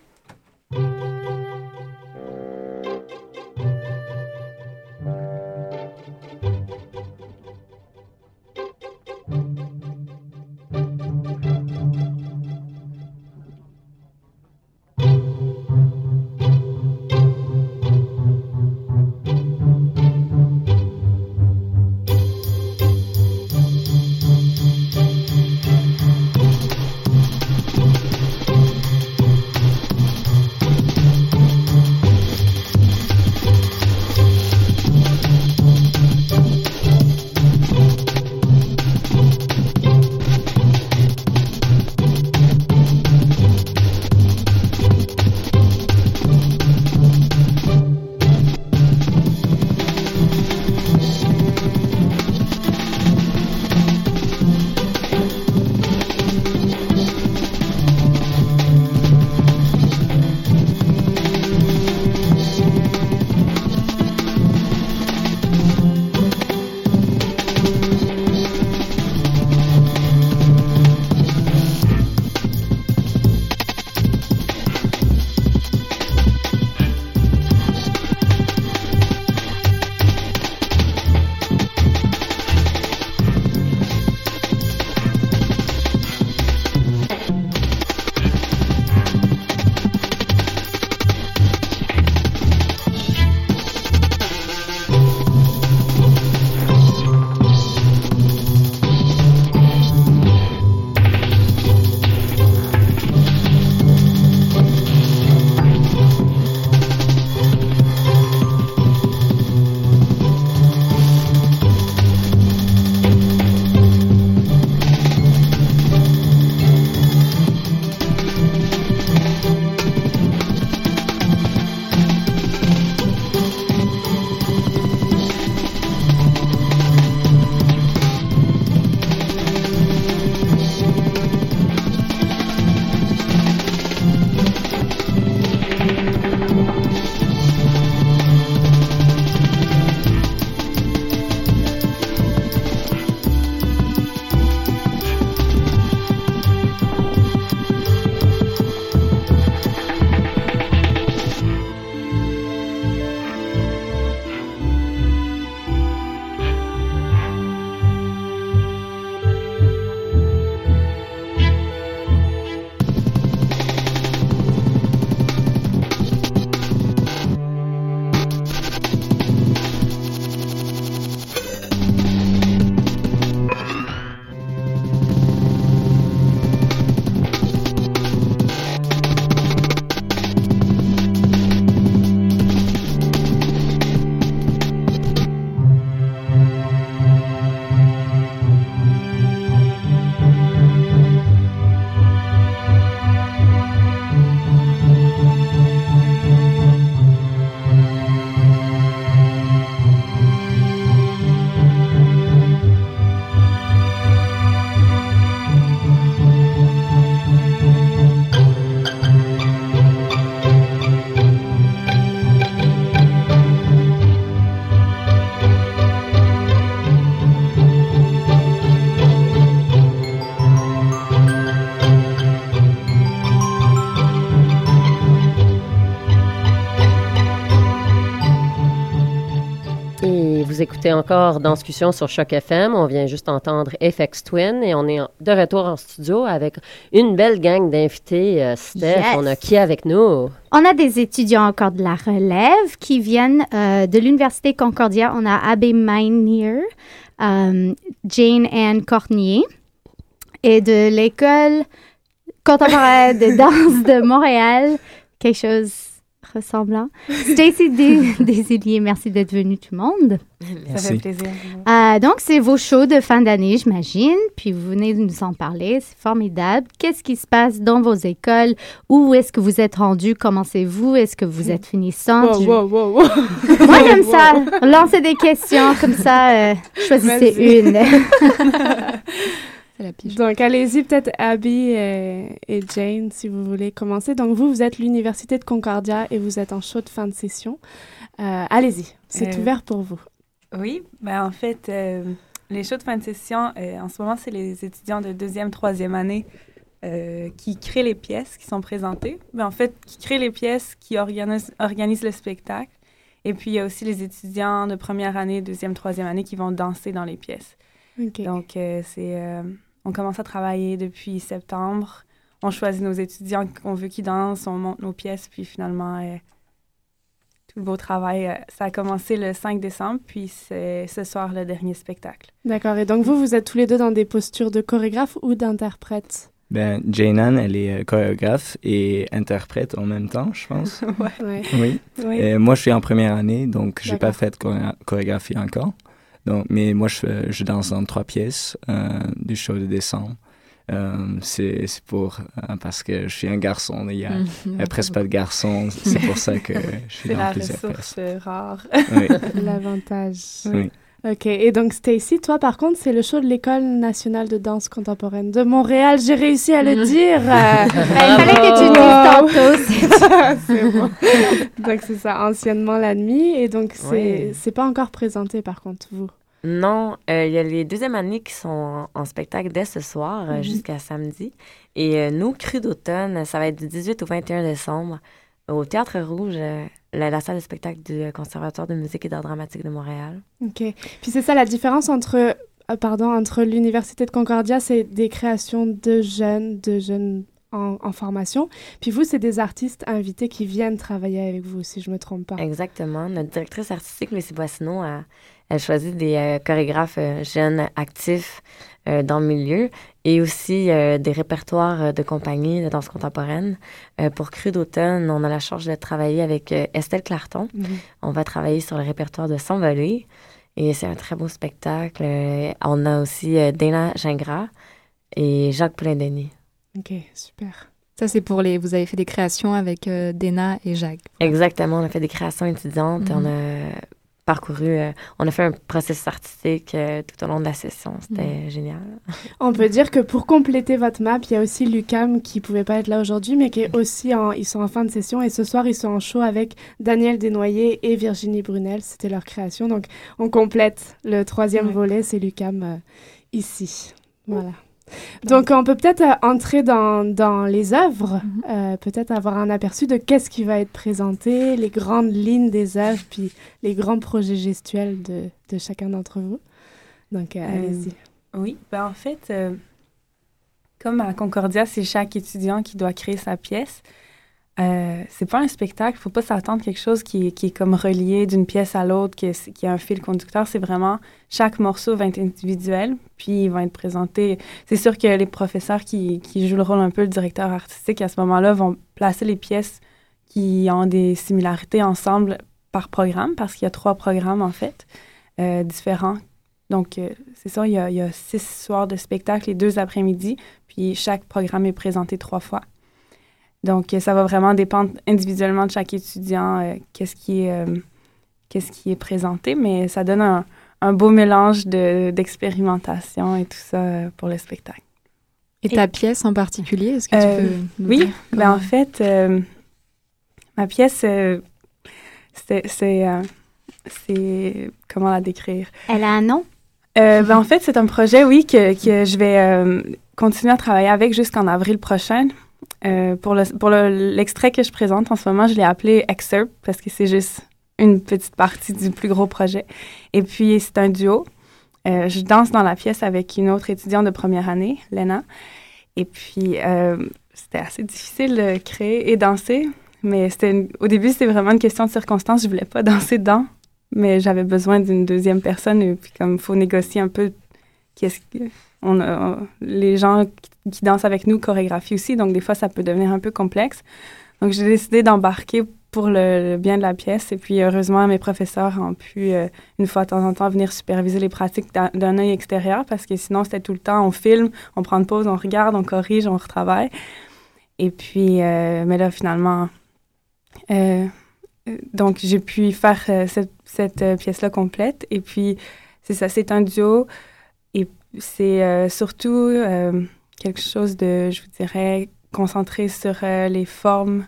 Écoutez encore Danscussion sur Choc FM. On vient juste entendre FX Twin et on est de retour en studio avec une belle gang d'invités. Euh, Steph, on a qui avec nous? On a des étudiants encore de la relève qui viennent euh, de l'Université Concordia. On a Abbé Minier, euh, Jane Anne Cornier et de l'École contemporaine de danse de Montréal. Quelque chose ressemblant. Stacy Desilliers, merci d'être venu tout le monde. Merci. Ça fait plaisir. Euh, donc, c'est vos shows de fin d'année, j'imagine. Puis vous venez de nous en parler. C'est formidable. Qu'est-ce qui se passe dans vos écoles? Où est-ce que vous êtes rendu? Commencez-vous? Est-ce que vous êtes finissante? Wow, wow, wow, Moi, j'aime ça. Lancer des questions comme ça. Euh, choisissez une. Donc, allez-y, peut-être Abby et, Jane, si vous voulez commencer. Donc, vous, vous êtes l'Université de Concordia et vous êtes en show de fin de session. Euh, allez-y, c'est euh, ouvert pour vous. Oui, ben, en fait, euh, les shows de fin de session, en ce moment, c'est les étudiants de deuxième, troisième année qui créent les pièces qui sont présentées. Mais ben, en fait, qui créent les pièces, qui organisent, organisent le spectacle. Et puis, il y a aussi les étudiants de première année, deuxième, troisième année qui vont danser dans les pièces. Donc, c'est on commence à travailler depuis septembre. On choisit nos étudiants qu'on veut qu'ils dansent, on monte nos pièces, puis finalement, euh, tout le beau travail, euh, ça a commencé le 5 décembre, puis c'est ce soir le dernier spectacle. D'accord. Et donc, vous, vous êtes tous les deux dans des postures de chorégraphe ou d'interprète? Ben, Jane elle est euh, chorégraphe et interprète en même temps, je pense. ouais. Oui. oui. moi, je suis en première année, donc j'ai pas fait de chorégraphie encore. Donc, mais moi, je, je danse dans trois pièces euh, du show de décembre. Euh, c'est pour euh, parce que je suis un garçon. Il y a, mhm. presque pas de garçons. C'est pour ça que je suis dans plusieurs pièces. C'est la rare. Oui. L'avantage. Oui. OK. Et donc, Stacy, toi, par contre, c'est le show de l'École nationale de danse contemporaine de Montréal. J'ai réussi à le dire. Il fallait que tu dises tantôt. c'est bon. donc, c'est ça, anciennement la nuit. Et donc, c'est c'est pas encore présenté, par contre, vous. Non, euh, il y a les deuxièmes années qui sont en, spectacle dès ce soir euh, mhm. jusqu'à samedi. Et euh, nous, Cru d'automne, ça va être du 18 au 21 décembre au Théâtre Rouge, la, salle de spectacle du Conservatoire de musique et d'art dramatique de Montréal. OK. Puis c'est ça la différence entre, pardon, entre l'Université de Concordia, c'est des créations de jeunes, de jeunes en, en, formation. Puis vous, c'est des artistes invités qui viennent travailler avec vous, si je me trompe pas. Exactement. Notre directrice artistique, Lucie Boissineau, a elle choisit des euh, chorégraphes euh, jeunes actifs euh, dans le milieu et aussi des répertoires de compagnie de danse contemporaine. pour Cru d'automne, on a la charge de travailler avec Estelle Clarton. Mhm. On va travailler sur le répertoire de S'envoler et c'est un très beau spectacle. on a aussi Dana Gingras et Jacques Poulain-Denis. OK, super. Ça, c'est pour les. Vous avez fait des créations avec Dana et Jacques. Exactement. On a fait des créations étudiantes. On a parcouru, euh, on a fait un processus artistique euh, tout au long de la session. C'était mm. génial. On peut dire que pour compléter votre map, il y a aussi Lucam qui pouvait pas être là aujourd'hui, mais qui est aussi en, ils sont en fin de session et ce soir ils sont en show avec Daniel Desnoyers et Virginie Brunel. C'était leur création, donc on complète le troisième volet, c'est Lucam euh, ici. Voilà. Donc, on peut peut-être euh, entrer dans, dans, les œuvres, mhm. euh, peut-être avoir un aperçu de qu'est-ce qui va être présenté, les grandes lignes des œuvres, puis les grands projets gestuels de, de chacun d'entre vous. Donc, euh, allez-y. Oui, ben en fait, comme à Concordia, c'est chaque étudiant qui doit créer sa pièce. Euh, c'est pas un spectacle, faut pas s'attendre quelque chose qui, est comme relié d'une pièce à l'autre, qui, qui, a un fil conducteur. C'est vraiment chaque morceau va être individuel, puis ils vont être présentés. C'est sûr que les professeurs qui, jouent le rôle un peu le directeur artistique à ce moment-là vont placer les pièces qui ont des similarités ensemble par programme, parce qu'il y a trois programmes en fait euh, différents. Donc euh, c'est ça, il y, a, il y a six soirs de spectacle et deux après-midi, puis chaque programme est présenté trois fois. Donc, ça va vraiment dépendre individuellement de chaque étudiant, euh, qu'est-ce qui, est, euh, qu'est-ce qui est présenté, mais ça donne un, un beau mélange de, d'expérimentation et tout ça euh, pour le spectacle. Et, ta pièce en particulier, est-ce que tu peux Oui, ben en fait, ma pièce, c'est, c'est, c'est, comment la décrire? Elle a un nom? ben en fait, c'est un projet, oui, que, que je vais continuer à travailler avec jusqu'en avril prochain. Euh, pour l'extrait que je présente en ce moment, je l'ai appelé Excerpt parce que c'est juste une petite partie du plus gros projet. Et puis, c'est un duo. Euh, je danse dans la pièce avec une autre étudiante de première année, Lena. Et puis, euh, c'était assez difficile de créer et danser. Mais c'était au début, c'était vraiment une question de circonstance. Je voulais pas danser dedans, mais j'avais besoin d'une deuxième personne. Et puis, comme il faut négocier un peu, qu'est-ce que on a, les gens qui dansent avec nous chorégraphient aussi, donc des fois, ça peut devenir un peu complexe. Donc, j'ai décidé d'embarquer pour le, bien de la pièce. Et puis, heureusement, mes professeurs ont pu, euh, une fois de temps en temps, venir superviser les pratiques d'un œil extérieur parce que sinon, c'était tout le temps, on filme, on prend une pause, on regarde, on corrige, on retravaille. Et puis, euh, mais là, finalement, euh, donc, j'ai pu faire cette, cette pièce-là complète. Et puis, c'est ça, c'est un duo. Et c'est surtout quelque chose de, je vous dirais, concentré sur les formes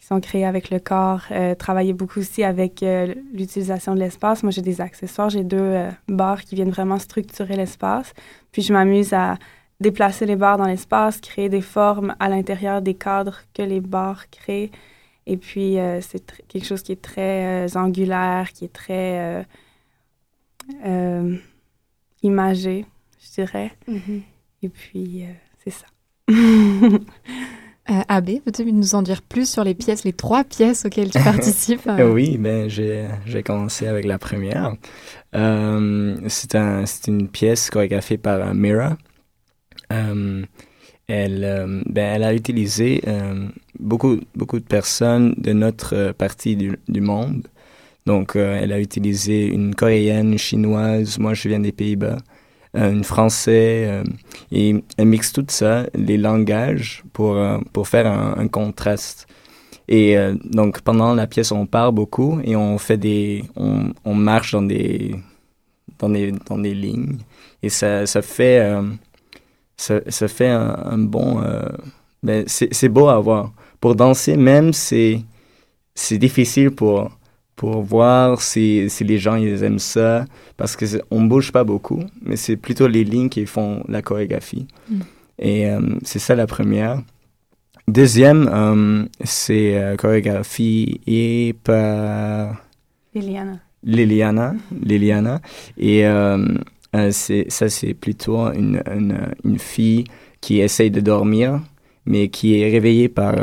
qui sont créés avec le corps. Euh, travailler beaucoup aussi avec euh, l'utilisation de l'espace. Moi, j'ai des accessoires. J'ai deux euh, barres qui viennent vraiment structurer l'espace. Puis, je m'amuse à déplacer les barres dans l'espace, créer des formes à l'intérieur des cadres que les barres créent. Et puis, c'est quelque chose qui est très angulaire, qui est très imagé, je dirais. Mm-hmm. Et puis, c'est ça. Euh, Abbé, peux-tu nous en dire plus sur les pièces, les trois pièces auxquelles tu participes euh? Oui, ben, j'ai, commencé avec la première. Euh, c'est, un, c'est une pièce chorégraphiée par Mira. elle, ben, elle a utilisé beaucoup, beaucoup de personnes de notre partie du, du monde. Donc, elle a utilisé une coréenne, une chinoise, moi je viens des Pays-Bas, un français. Euh, et elle mixe tout ça, les langages, pour, euh, pour faire un, contraste. Et euh, donc, pendant la pièce, on parle beaucoup et on fait des. On, marche dans des, dans des, dans des lignes. Et ça, ça fait. ça, fait un, bon. ben, c'est beau à voir. Pour danser, même, c'est difficile pour pour voir si, si, les gens ils aiment ça parce que on bouge pas beaucoup mais c'est plutôt les lignes qui font la chorégraphie. Mm. et euh, c'est ça la première. Deuxième euh, c'est euh, chorégraphie et par Liliana. Liliana Liliana. Et c'est ça c'est plutôt une, une, une, fille qui essaye de dormir mais qui est réveillée par,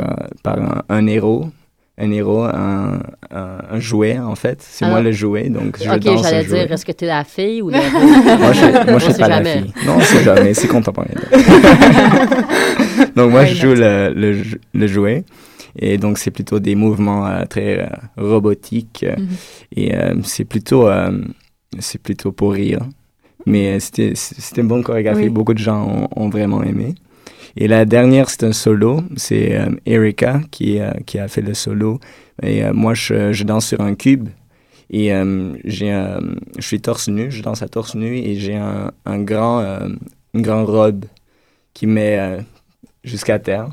par un héros un héros, un, un, jouet, en fait. C'est moi le jouet, donc je Ok, j'allais dire, est-ce que tu es la fille ou le Moi, je ne suis pas la fille. Non, c'est jamais, c'est contemporain. donc, moi, je joue le, le, le, jouet. Et donc, c'est plutôt des mouvements euh, très euh, robotiques. Mhm. Et euh, c'est plutôt, c'est plutôt pour rire. Mais c'était une bonne chorégraphie. Beaucoup de gens ont, ont vraiment aimé. Et la dernière, c'est un solo. C'est euh, Erika qui, euh, qui a fait le solo. Et euh, moi, je, je, danse sur un cube. Et j'ai je suis torse nu, je danse à torse nu et j'ai un, un, grand, une grande robe qui met jusqu'à terre.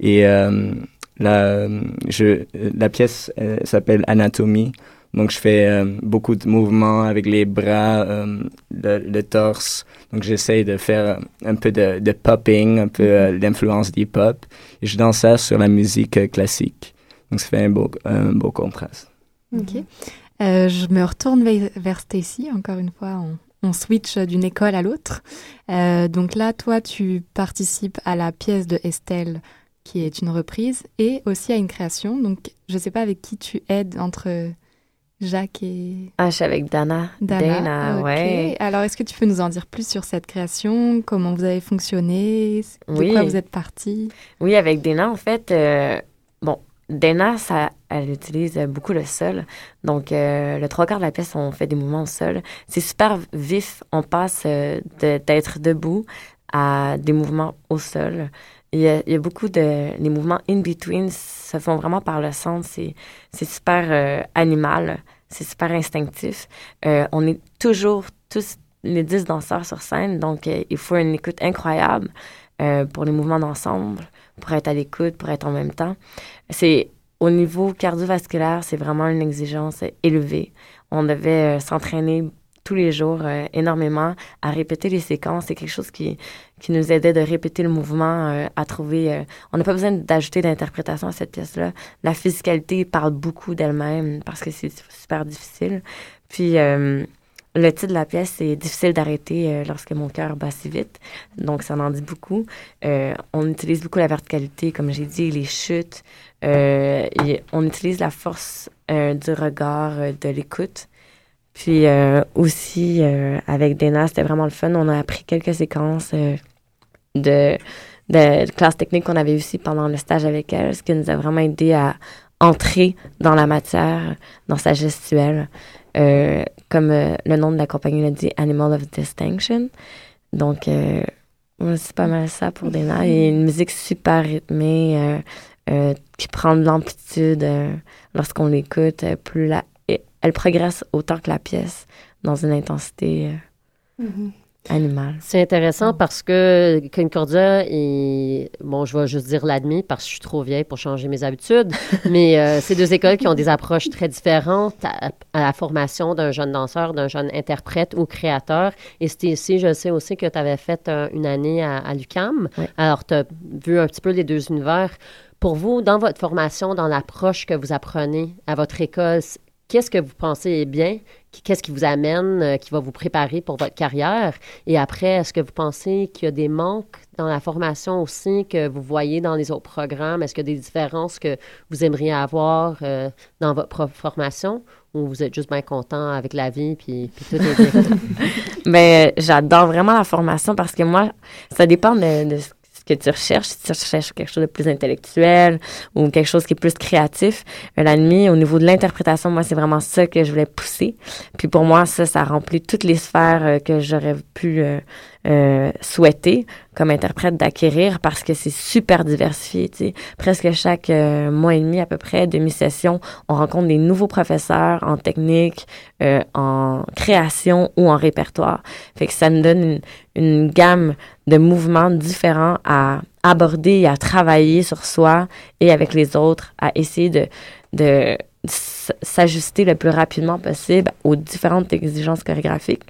Et la, je, la pièce s'appelle Anatomie. Donc, je fais euh, beaucoup de mouvements avec les bras, euh, le, torse. Donc, j'essaie de faire un peu de, de popping, un peu euh, l'influence du pop. Et je danse ça sur la musique classique. Donc, ça fait un beau, un beau contraste. OK. je me retourne vers, Stacy, encore une fois. On, on switch d'une école à l'autre. donc là, toi, tu participes à la pièce de Estelle qui est une reprise et aussi à une création. Donc, je ne sais pas avec qui tu aides entre Jacques et... Ah, je suis avec Dana. Dana, ouais. Alors, est-ce que tu peux nous en dire plus sur cette création? Comment vous avez fonctionné? De oui. quoi vous êtes parti? Oui, avec Dana, en fait, euh, bon, Dana, ça, elle utilise beaucoup le sol. Donc, euh, le trois quarts de la pièce, on fait des mouvements au sol. C'est super vif. On passe euh, d'être debout à des mouvements au sol. Il y, a, beaucoup de... Les mouvements in-between se font vraiment par le centre. C'est super animal c'est super instinctif. Euh, on est toujours tous les dix danseurs sur scène, donc euh, il faut une écoute incroyable euh, pour les mouvements d'ensemble, pour être à l'écoute, pour être en même temps. C'est au niveau cardiovasculaire, c'est vraiment une exigence élevée. On devait s'entraîner tous les jours énormément à répéter les séquences. C'est quelque chose qui, qui nous aidait de répéter le mouvement, à trouver... on n'a pas besoin d'ajouter d'interprétation à cette pièce-là. La physicalité parle beaucoup d'elle-même parce que c'est super difficile. Puis le titre de la pièce, c'est difficile d'arrêter euh, lorsque mon cœur bat si vite. Donc, ça en dit beaucoup. Euh, on utilise beaucoup la verticalité, comme j'ai dit, les chutes. Euh, on utilise la force du regard, de l'écoute. Puis aussi, avec Dena, c'était vraiment le fun. On a appris quelques séquences de, de, classe technique qu'on avait aussi pendant le stage avec elle, ce qui nous a vraiment aidé à entrer dans la matière, dans sa gestuelle. Euh, comme euh, le nom de la compagnie l'a dit, Animal of Distinction. Donc, euh, c'est pas mal ça pour Dena. A une musique super rythmée qui prend de l'amplitude lorsqu'on l'écoute. Plus la, elle progresse autant que la pièce dans une intensité. Mm-hmm animal. C'est intéressant parce que Concordia et bon, je vais juste dire l'admis parce que je suis trop vieille pour changer mes habitudes, mais euh, c'est deux écoles qui ont des approches très différentes à, la formation d'un jeune danseur, d'un jeune interprète ou créateur. Et c'était ici, je sais aussi que tu avais fait une année à, l'UCAM. Alors, tu as vu un petit peu les deux univers. Pour vous, dans votre formation, dans l'approche que vous apprenez à votre école, qu'est-ce que vous pensez est bien, qu'est-ce qui vous amène, euh, qui va vous préparer pour votre carrière? Et après, est-ce que vous pensez qu'il y a des manques dans la formation aussi que vous voyez dans les autres programmes? Est-ce qu'il y a des différences que vous aimeriez avoir euh, dans votre formation? Ou vous êtes juste bien content avec la vie puis, tout est bien? Mais ben, j'adore vraiment la formation parce que moi, ça dépend de, de que tu recherches. Si tu recherches quelque chose de plus intellectuel ou quelque chose qui est plus créatif, la nuit, au niveau de l'interprétation, moi, c'est vraiment ça que je voulais pousser. Puis pour moi, ça, ça remplit toutes les sphères euh, que j'aurais pu euh, euh, souhaiter comme interprète d'acquérir parce que c'est super diversifié. Tu sais. Presque chaque euh, mois et demi à peu près, demi-session, on rencontre des nouveaux professeurs en technique, euh, en création ou en répertoire. Fait que ça nous donne une, une gamme de mouvements différents à aborder et à travailler sur soi et avec les autres, à essayer de, de s'ajuster le plus rapidement possible aux différentes exigences chorégraphiques.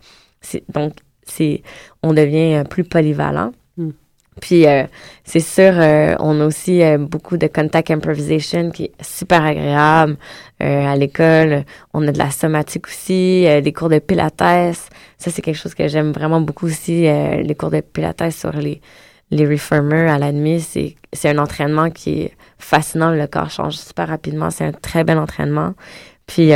Donc, c'est on devient euh, plus polyvalent. Hmm. Puis euh, c'est sûr, euh, on a aussi beaucoup de contact improvisation qui est super agréable à l'école. On a de la somatique aussi, des cours de pilates. Ça c'est quelque chose que j'aime vraiment beaucoup aussi, les cours de pilates sur les les reformers à la nuit. C'est c'est un entraînement qui est fascinant. Le corps change super rapidement. C'est un très bel entraînement. Puis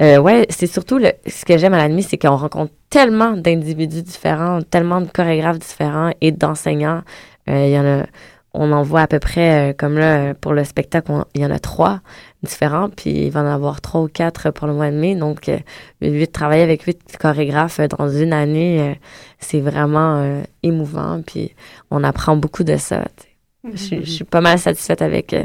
euh, ouais, c'est surtout le, ce que j'aime à la nuit, c'est qu'on rencontre tellement d'individus différents, tellement de chorégraphes différents et d'enseignants. Euh, il y en a, on en voit à peu près, euh, comme là, pour le spectacle, il y en a trois différents, puis il va en avoir trois ou quatre pour le mois de mai. Donc, de travailler avec huit chorégraphes dans une année, c'est vraiment émouvant, puis on apprend beaucoup de ça. Je, je, suis pas mal satisfaite avec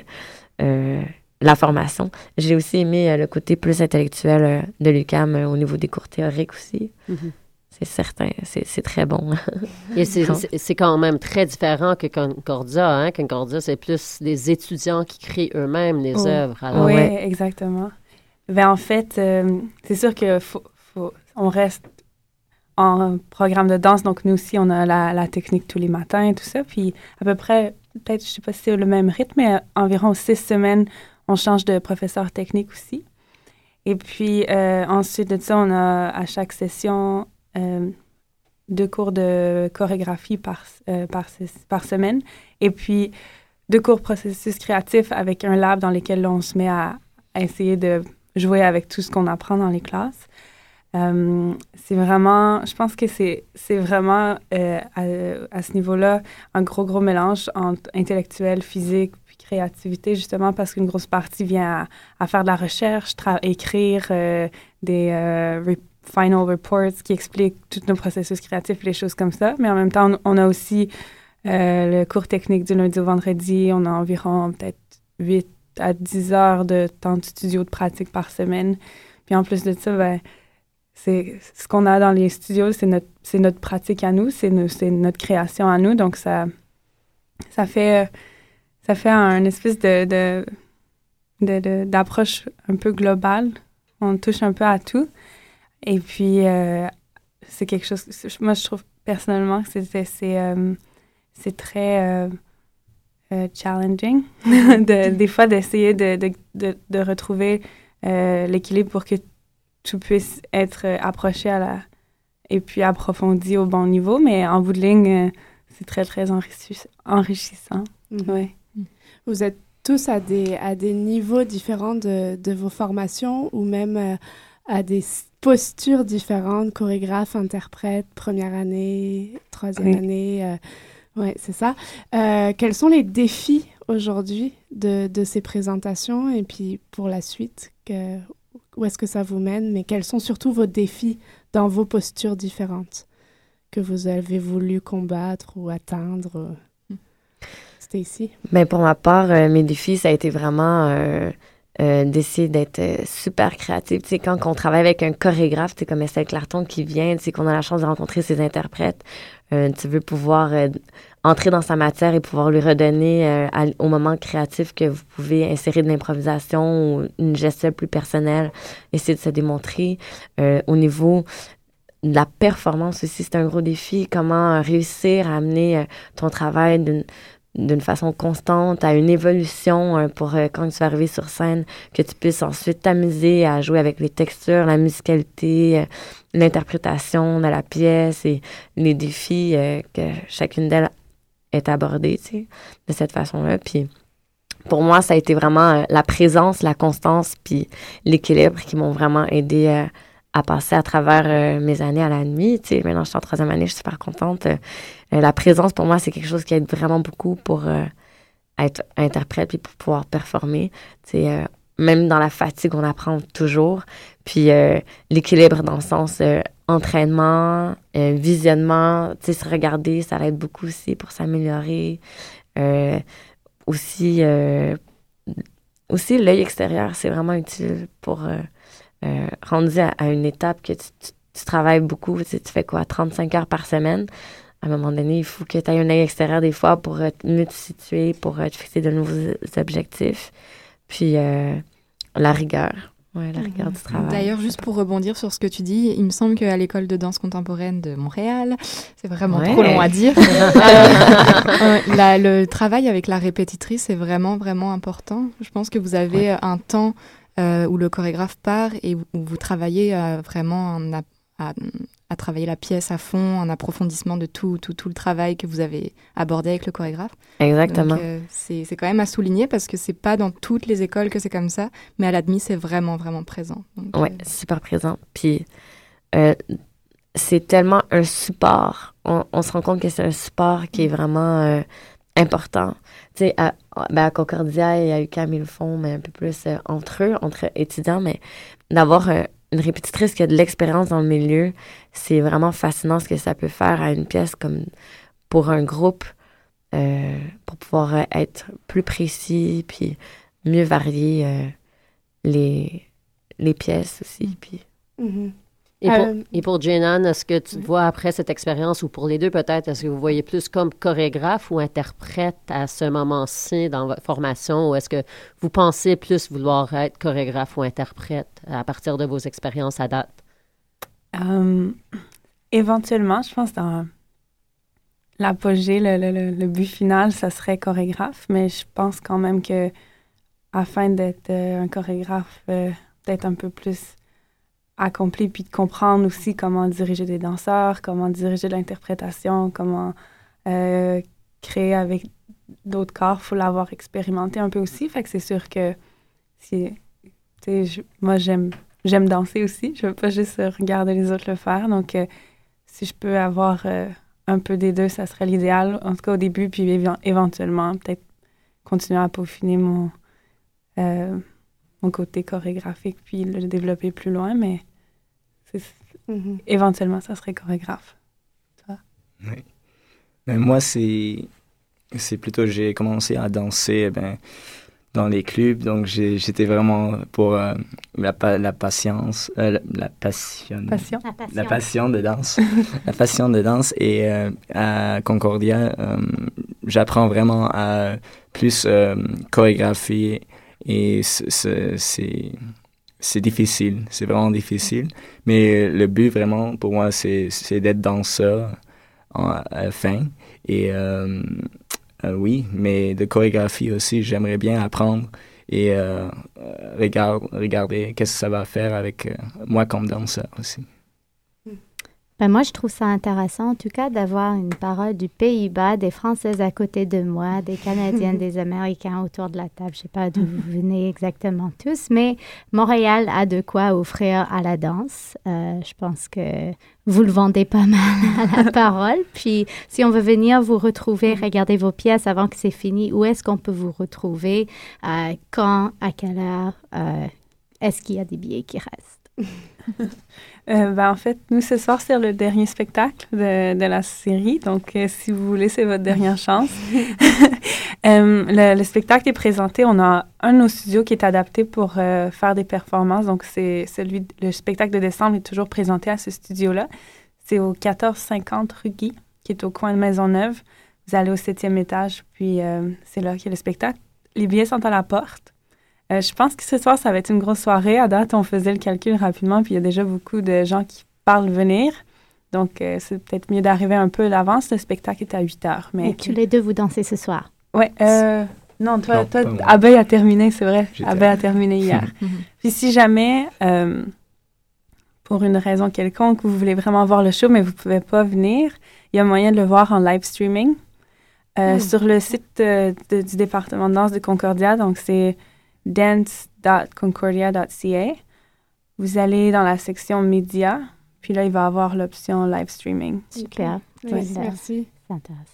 la formation. J'ai aussi aimé euh, le côté plus intellectuel euh, de l'UCAM euh, au niveau des cours théoriques aussi. Mhm. C'est certain, c'est très bon. Et c'est quand même très différent que Concordia. Hein? Concordia, c'est plus les étudiants qui créent eux-mêmes les œuvres. oui, exactement. Ben, en fait, c'est sûr que faut, on reste en programme de danse, donc nous aussi, on a la, la technique tous les matins et tout ça. Puis à peu près, peut-être, je sais pas si c'est le même rythme, mais environ six semaines, on change de professeur technique aussi. Et puis, euh, ensuite de ça, on a à chaque session euh, deux cours de chorégraphie par, euh, par, semaine. Et puis, deux cours processus créatif avec un lab dans lequel on se met à, essayer de jouer avec tout ce qu'on apprend dans les classes. c'est vraiment, je pense que c'est, c'est vraiment à, à, ce niveau-là un gros, gros mélange entre intellectuel, physique, créativité, justement, parce qu'une grosse partie vient à, faire de la recherche, écrire euh, des euh, final reports qui expliquent tous nos processus créatifs, les choses comme ça. Mais en même temps, on, a aussi euh, le cours technique du lundi au vendredi. On a environ peut-être 8 à 10 heures de temps de studio de pratique par semaine. Puis en plus de ça, ben, c'est ce qu'on a dans les studios, c'est notre, notre pratique à nous, c'est, notre création à nous. Donc, ça, ça fait ça fait un espèce de, d'approche un peu globale. On touche un peu à tout. Et puis, c'est quelque chose, moi je trouve personnellement que c'est, c'est, très challenging, de, des fois d'essayer de, de, de, de retrouver l'équilibre pour que tout puisse être approché à la, et puis approfondi au bon niveau, mais en bout de ligne, c'est très, très enrichissant. Mhm. Vous êtes tous à des, à des niveaux différents de, de vos formations ou même euh, à des postures différentes, chorégraphe, interprète, première année, troisième année. Euh, oui, c'est ça. Euh, quels sont les défis aujourd'hui de, de, ces présentations et puis pour la suite, que, où est-ce que ça vous mène, mais quels sont surtout vos défis dans vos postures différentes que vous avez voulu combattre ou atteindre? Ici? Ben pour ma part, euh, mes défis, ça a été vraiment euh, euh, d'essayer d'être super créatif. Tu quand on travaille avec un chorégraphe, tu sais, comme Estelle Clarton qui vient, qu'on a la chance de rencontrer ses interprètes, tu veux pouvoir entrer dans sa matière et pouvoir lui redonner au moment créatif que vous pouvez insérer de l'improvisation ou une gestion plus personnelle, essayer de se démontrer. au niveau la performance aussi, c'est un gros défi. Comment réussir à amener ton travail d'une façon constante à une évolution euh, pour euh, quand tu vas arriver sur scène, que tu puisses ensuite t'amuser à jouer avec les textures, la musicalité, l'interprétation de la pièce et les défis que chacune d'elles est abordée, tu sais, de cette façon-là. Puis pour moi, ça a été vraiment la présence, la constance, puis l'équilibre qui m'ont vraiment aidé à à passer à travers euh, mes années à la nuit. Tu sais, maintenant, je suis en troisième année, je suis super contente. Euh, la présence, pour moi, c'est quelque chose qui aide vraiment beaucoup pour euh, être interprète puis pour pouvoir performer. Tu sais, même dans la fatigue, on apprend toujours. Puis l'équilibre dans le sens entraînement, visionnement, tu sais, se regarder, ça aide beaucoup aussi pour s'améliorer. aussi, aussi l'œil extérieur, c'est vraiment utile pour euh, rendu à, une étape que tu, travailles beaucoup, tu, fais quoi, 35 heures par semaine, à un moment donné, il faut que tu aies un œil extérieur des fois pour mieux te situer, pour te fixer de nouveaux objectifs. Puis euh, la rigueur. Ouais, la rigueur du travail. D'ailleurs, juste pour rebondir sur ce que tu dis, il me semble qu'à l'école de danse contemporaine de Montréal, c'est vraiment trop long à dire, euh, le travail avec la répétitrice est vraiment, vraiment important. Je pense que vous avez un temps euh, où le chorégraphe part et où vous travaillez euh, vraiment à, à, travailler la pièce à fond, en approfondissement de tout, tout, tout le travail que vous avez abordé avec le chorégraphe. Exactement. Euh, c'est quand même à souligner parce que c'est pas dans toutes les écoles que c'est comme ça, mais à l'admis, c'est vraiment, vraiment présent. Oui, super présent. Puis c'est tellement un support. On, on, se rend compte que c'est un support qui est vraiment important. Tu sais, à, ben Concordia et à UQAM, ils le font, mais un peu plus euh, entre eux, entre étudiants, mais d'avoir euh, une répétitrice qui a de l'expérience dans le milieu, c'est vraiment fascinant ce que ça peut faire à une pièce comme pour un groupe, euh, pour pouvoir être plus précis, puis mieux varier les, les pièces aussi. Puis... Mm-hmm. Et pour, euh, et pour est-ce que tu te vois après cette expérience, ou pour les deux peut-être, est-ce que vous voyez plus comme chorégraphe ou interprète à ce moment-ci dans votre formation, ou est-ce que vous pensez plus vouloir être chorégraphe ou interprète à partir de vos expériences à date? Euh, éventuellement, je pense dans l'apogée, le, le, le, but final, ça serait chorégraphe, mais je pense quand même que afin d'être euh, un chorégraphe, peut-être un peu plus accompli, puis de comprendre aussi comment diriger des danseurs, comment diriger l'interprétation, comment euh, créer avec d'autres corps. Faut l'avoir expérimenté un peu aussi. Fait que c'est sûr que si, je, moi, j'aime, j'aime danser aussi. Je veux pas juste regarder les autres le faire. Donc, euh, si je peux avoir euh, un peu des deux, ça serait l'idéal. En tout cas, au début, puis éventuellement, peut-être continuer à peaufiner mon mon côté chorégraphique puis le développer plus loin, mais mhm. éventuellement, ça serait chorégraphe. Oui. Mais moi, c'est, c'est plutôt, j'ai commencé à danser eh ben, dans les clubs, donc j'étais vraiment pour euh, la, la, patience, euh, la, passion, passion. La, passion. de danse, la passion de danse. Et euh, à Concordia, j'apprends vraiment à plus chorégraphier et c'est difficile, c'est vraiment difficile. Mais le but vraiment pour moi, c'est d'être danseur à la fin. Et euh, euh, oui, mais de chorégraphie aussi, j'aimerais bien apprendre et euh, regarder qu'est-ce que ça va faire avec moi comme danseur aussi. Ben moi, je trouve ça intéressant, en tout cas, d'avoir une parole du Pays-Bas, des Françaises à côté de moi, des Canadiennes, des Américains autour de la table. Je ne sais pas d'où vous venez exactement tous, mais Montréal a de quoi offrir à la danse. Euh, je pense que vous le vendez pas mal à la parole. Puis, si on veut venir vous retrouver, regarder vos pièces avant que c'est fini, où est-ce qu'on peut vous retrouver? Euh, quand? À quelle heure? Euh, est-ce qu'il y a des billets qui restent? Euh, ben, en fait, nous, ce soir, c'est le dernier spectacle de, de la série. Donc, euh, si vous voulez, c'est votre dernière chance. euh, le, le, spectacle est présenté. On a un de nos studios qui est adapté pour faire des performances. Donc, c'est celui, le spectacle de décembre est toujours présenté à ce studio-là. C'est au 1450 rue Guy, qui est au coin de Maisonneuve. Vous allez au septième étage, puis c'est là qu'il y a le spectacle. Les billets sont à la porte. Euh, je pense que ce soir, ça va être une grosse soirée. À date, on faisait le calcul rapidement, puis il y a déjà beaucoup de gens qui parlent venir. Donc, euh, c'est peut-être mieux d'arriver un peu à l'avance. Le spectacle est à 8 heures. Mais Et tous les deux, vous dansez ce soir? Oui. Euh, non, toi, toi Abbey a terminé, c'est vrai. Abbey a terminé hier. puis si jamais, euh, pour une raison quelconque, vous voulez vraiment voir le show, mais vous ne pouvez pas venir, il y a moyen de le voir en live streaming oh. sur le site de, du département de danse de Concordia. Donc, c'est dance.concordia.ca. Vous allez dans la section médias, puis là, il va avoir l'option live streaming. Super. Oui, merci. C'est intéressant.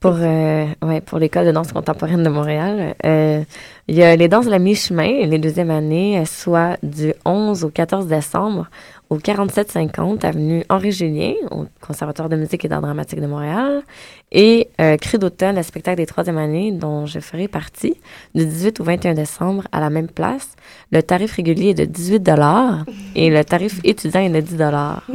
Pour, euh, ouais, pour l'École de danse contemporaine de Montréal, euh, il y a les danses de la mi-chemin, les deuxièmes années, soit du 11 au 14 décembre au 4750 avenue Henri Julien, au Conservatoire de musique et d'art dramatique de Montréal, et euh, Cri d'automne, le spectacle des troisième années, dont je ferai partie, du 18 au 21 décembre à la même place. Le tarif régulier est de 18 et le tarif étudiant est de 10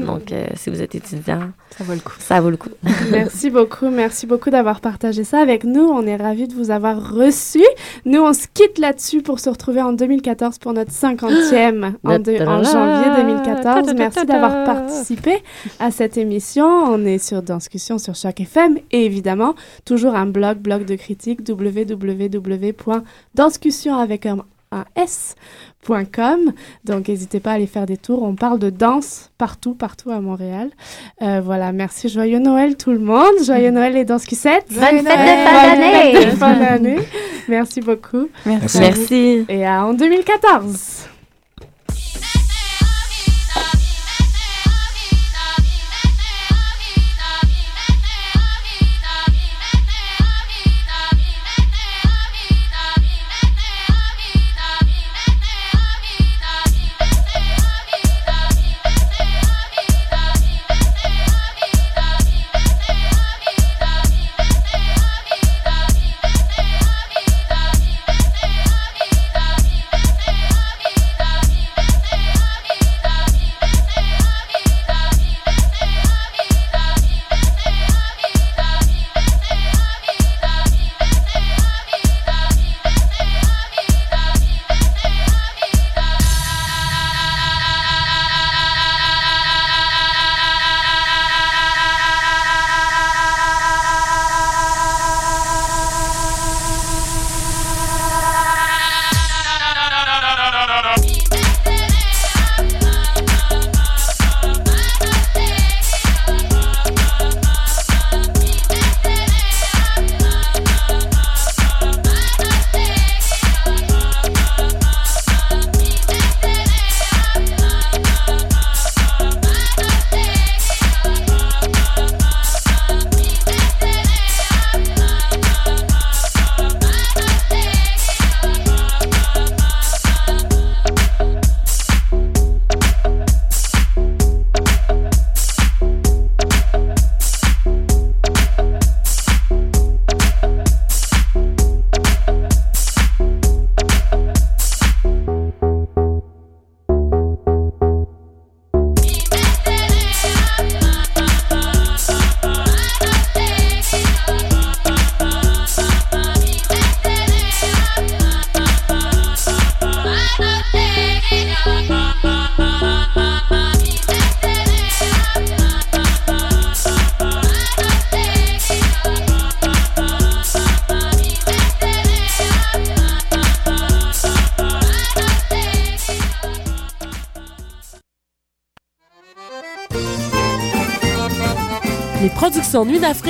Donc, euh, si vous êtes étudiant, ça vaut le coup. Ça vaut le coup. merci beaucoup. Merci beaucoup d'avoir partagé ça avec nous. On est ravis de vous avoir reçu. Nous, on se quitte là-dessus pour se retrouver en 2014 pour notre 50e en, de, en janvier 2014. Merci d'avoir participé à cette émission. On est sur Danscussion sur chaque FM et évidemment, toujours un blog, blog de critique, www.danscussion avec un S.com. Donc, n'hésitez pas à aller faire des tours. On parle de danse partout, partout à Montréal. Euh, voilà, merci. Joyeux Noël tout le monde. Joyeux Noël et Danscussette. Bonne fête de fin d'année. Bonne fin d'année. Merci beaucoup. Merci. merci. Et à en 2014.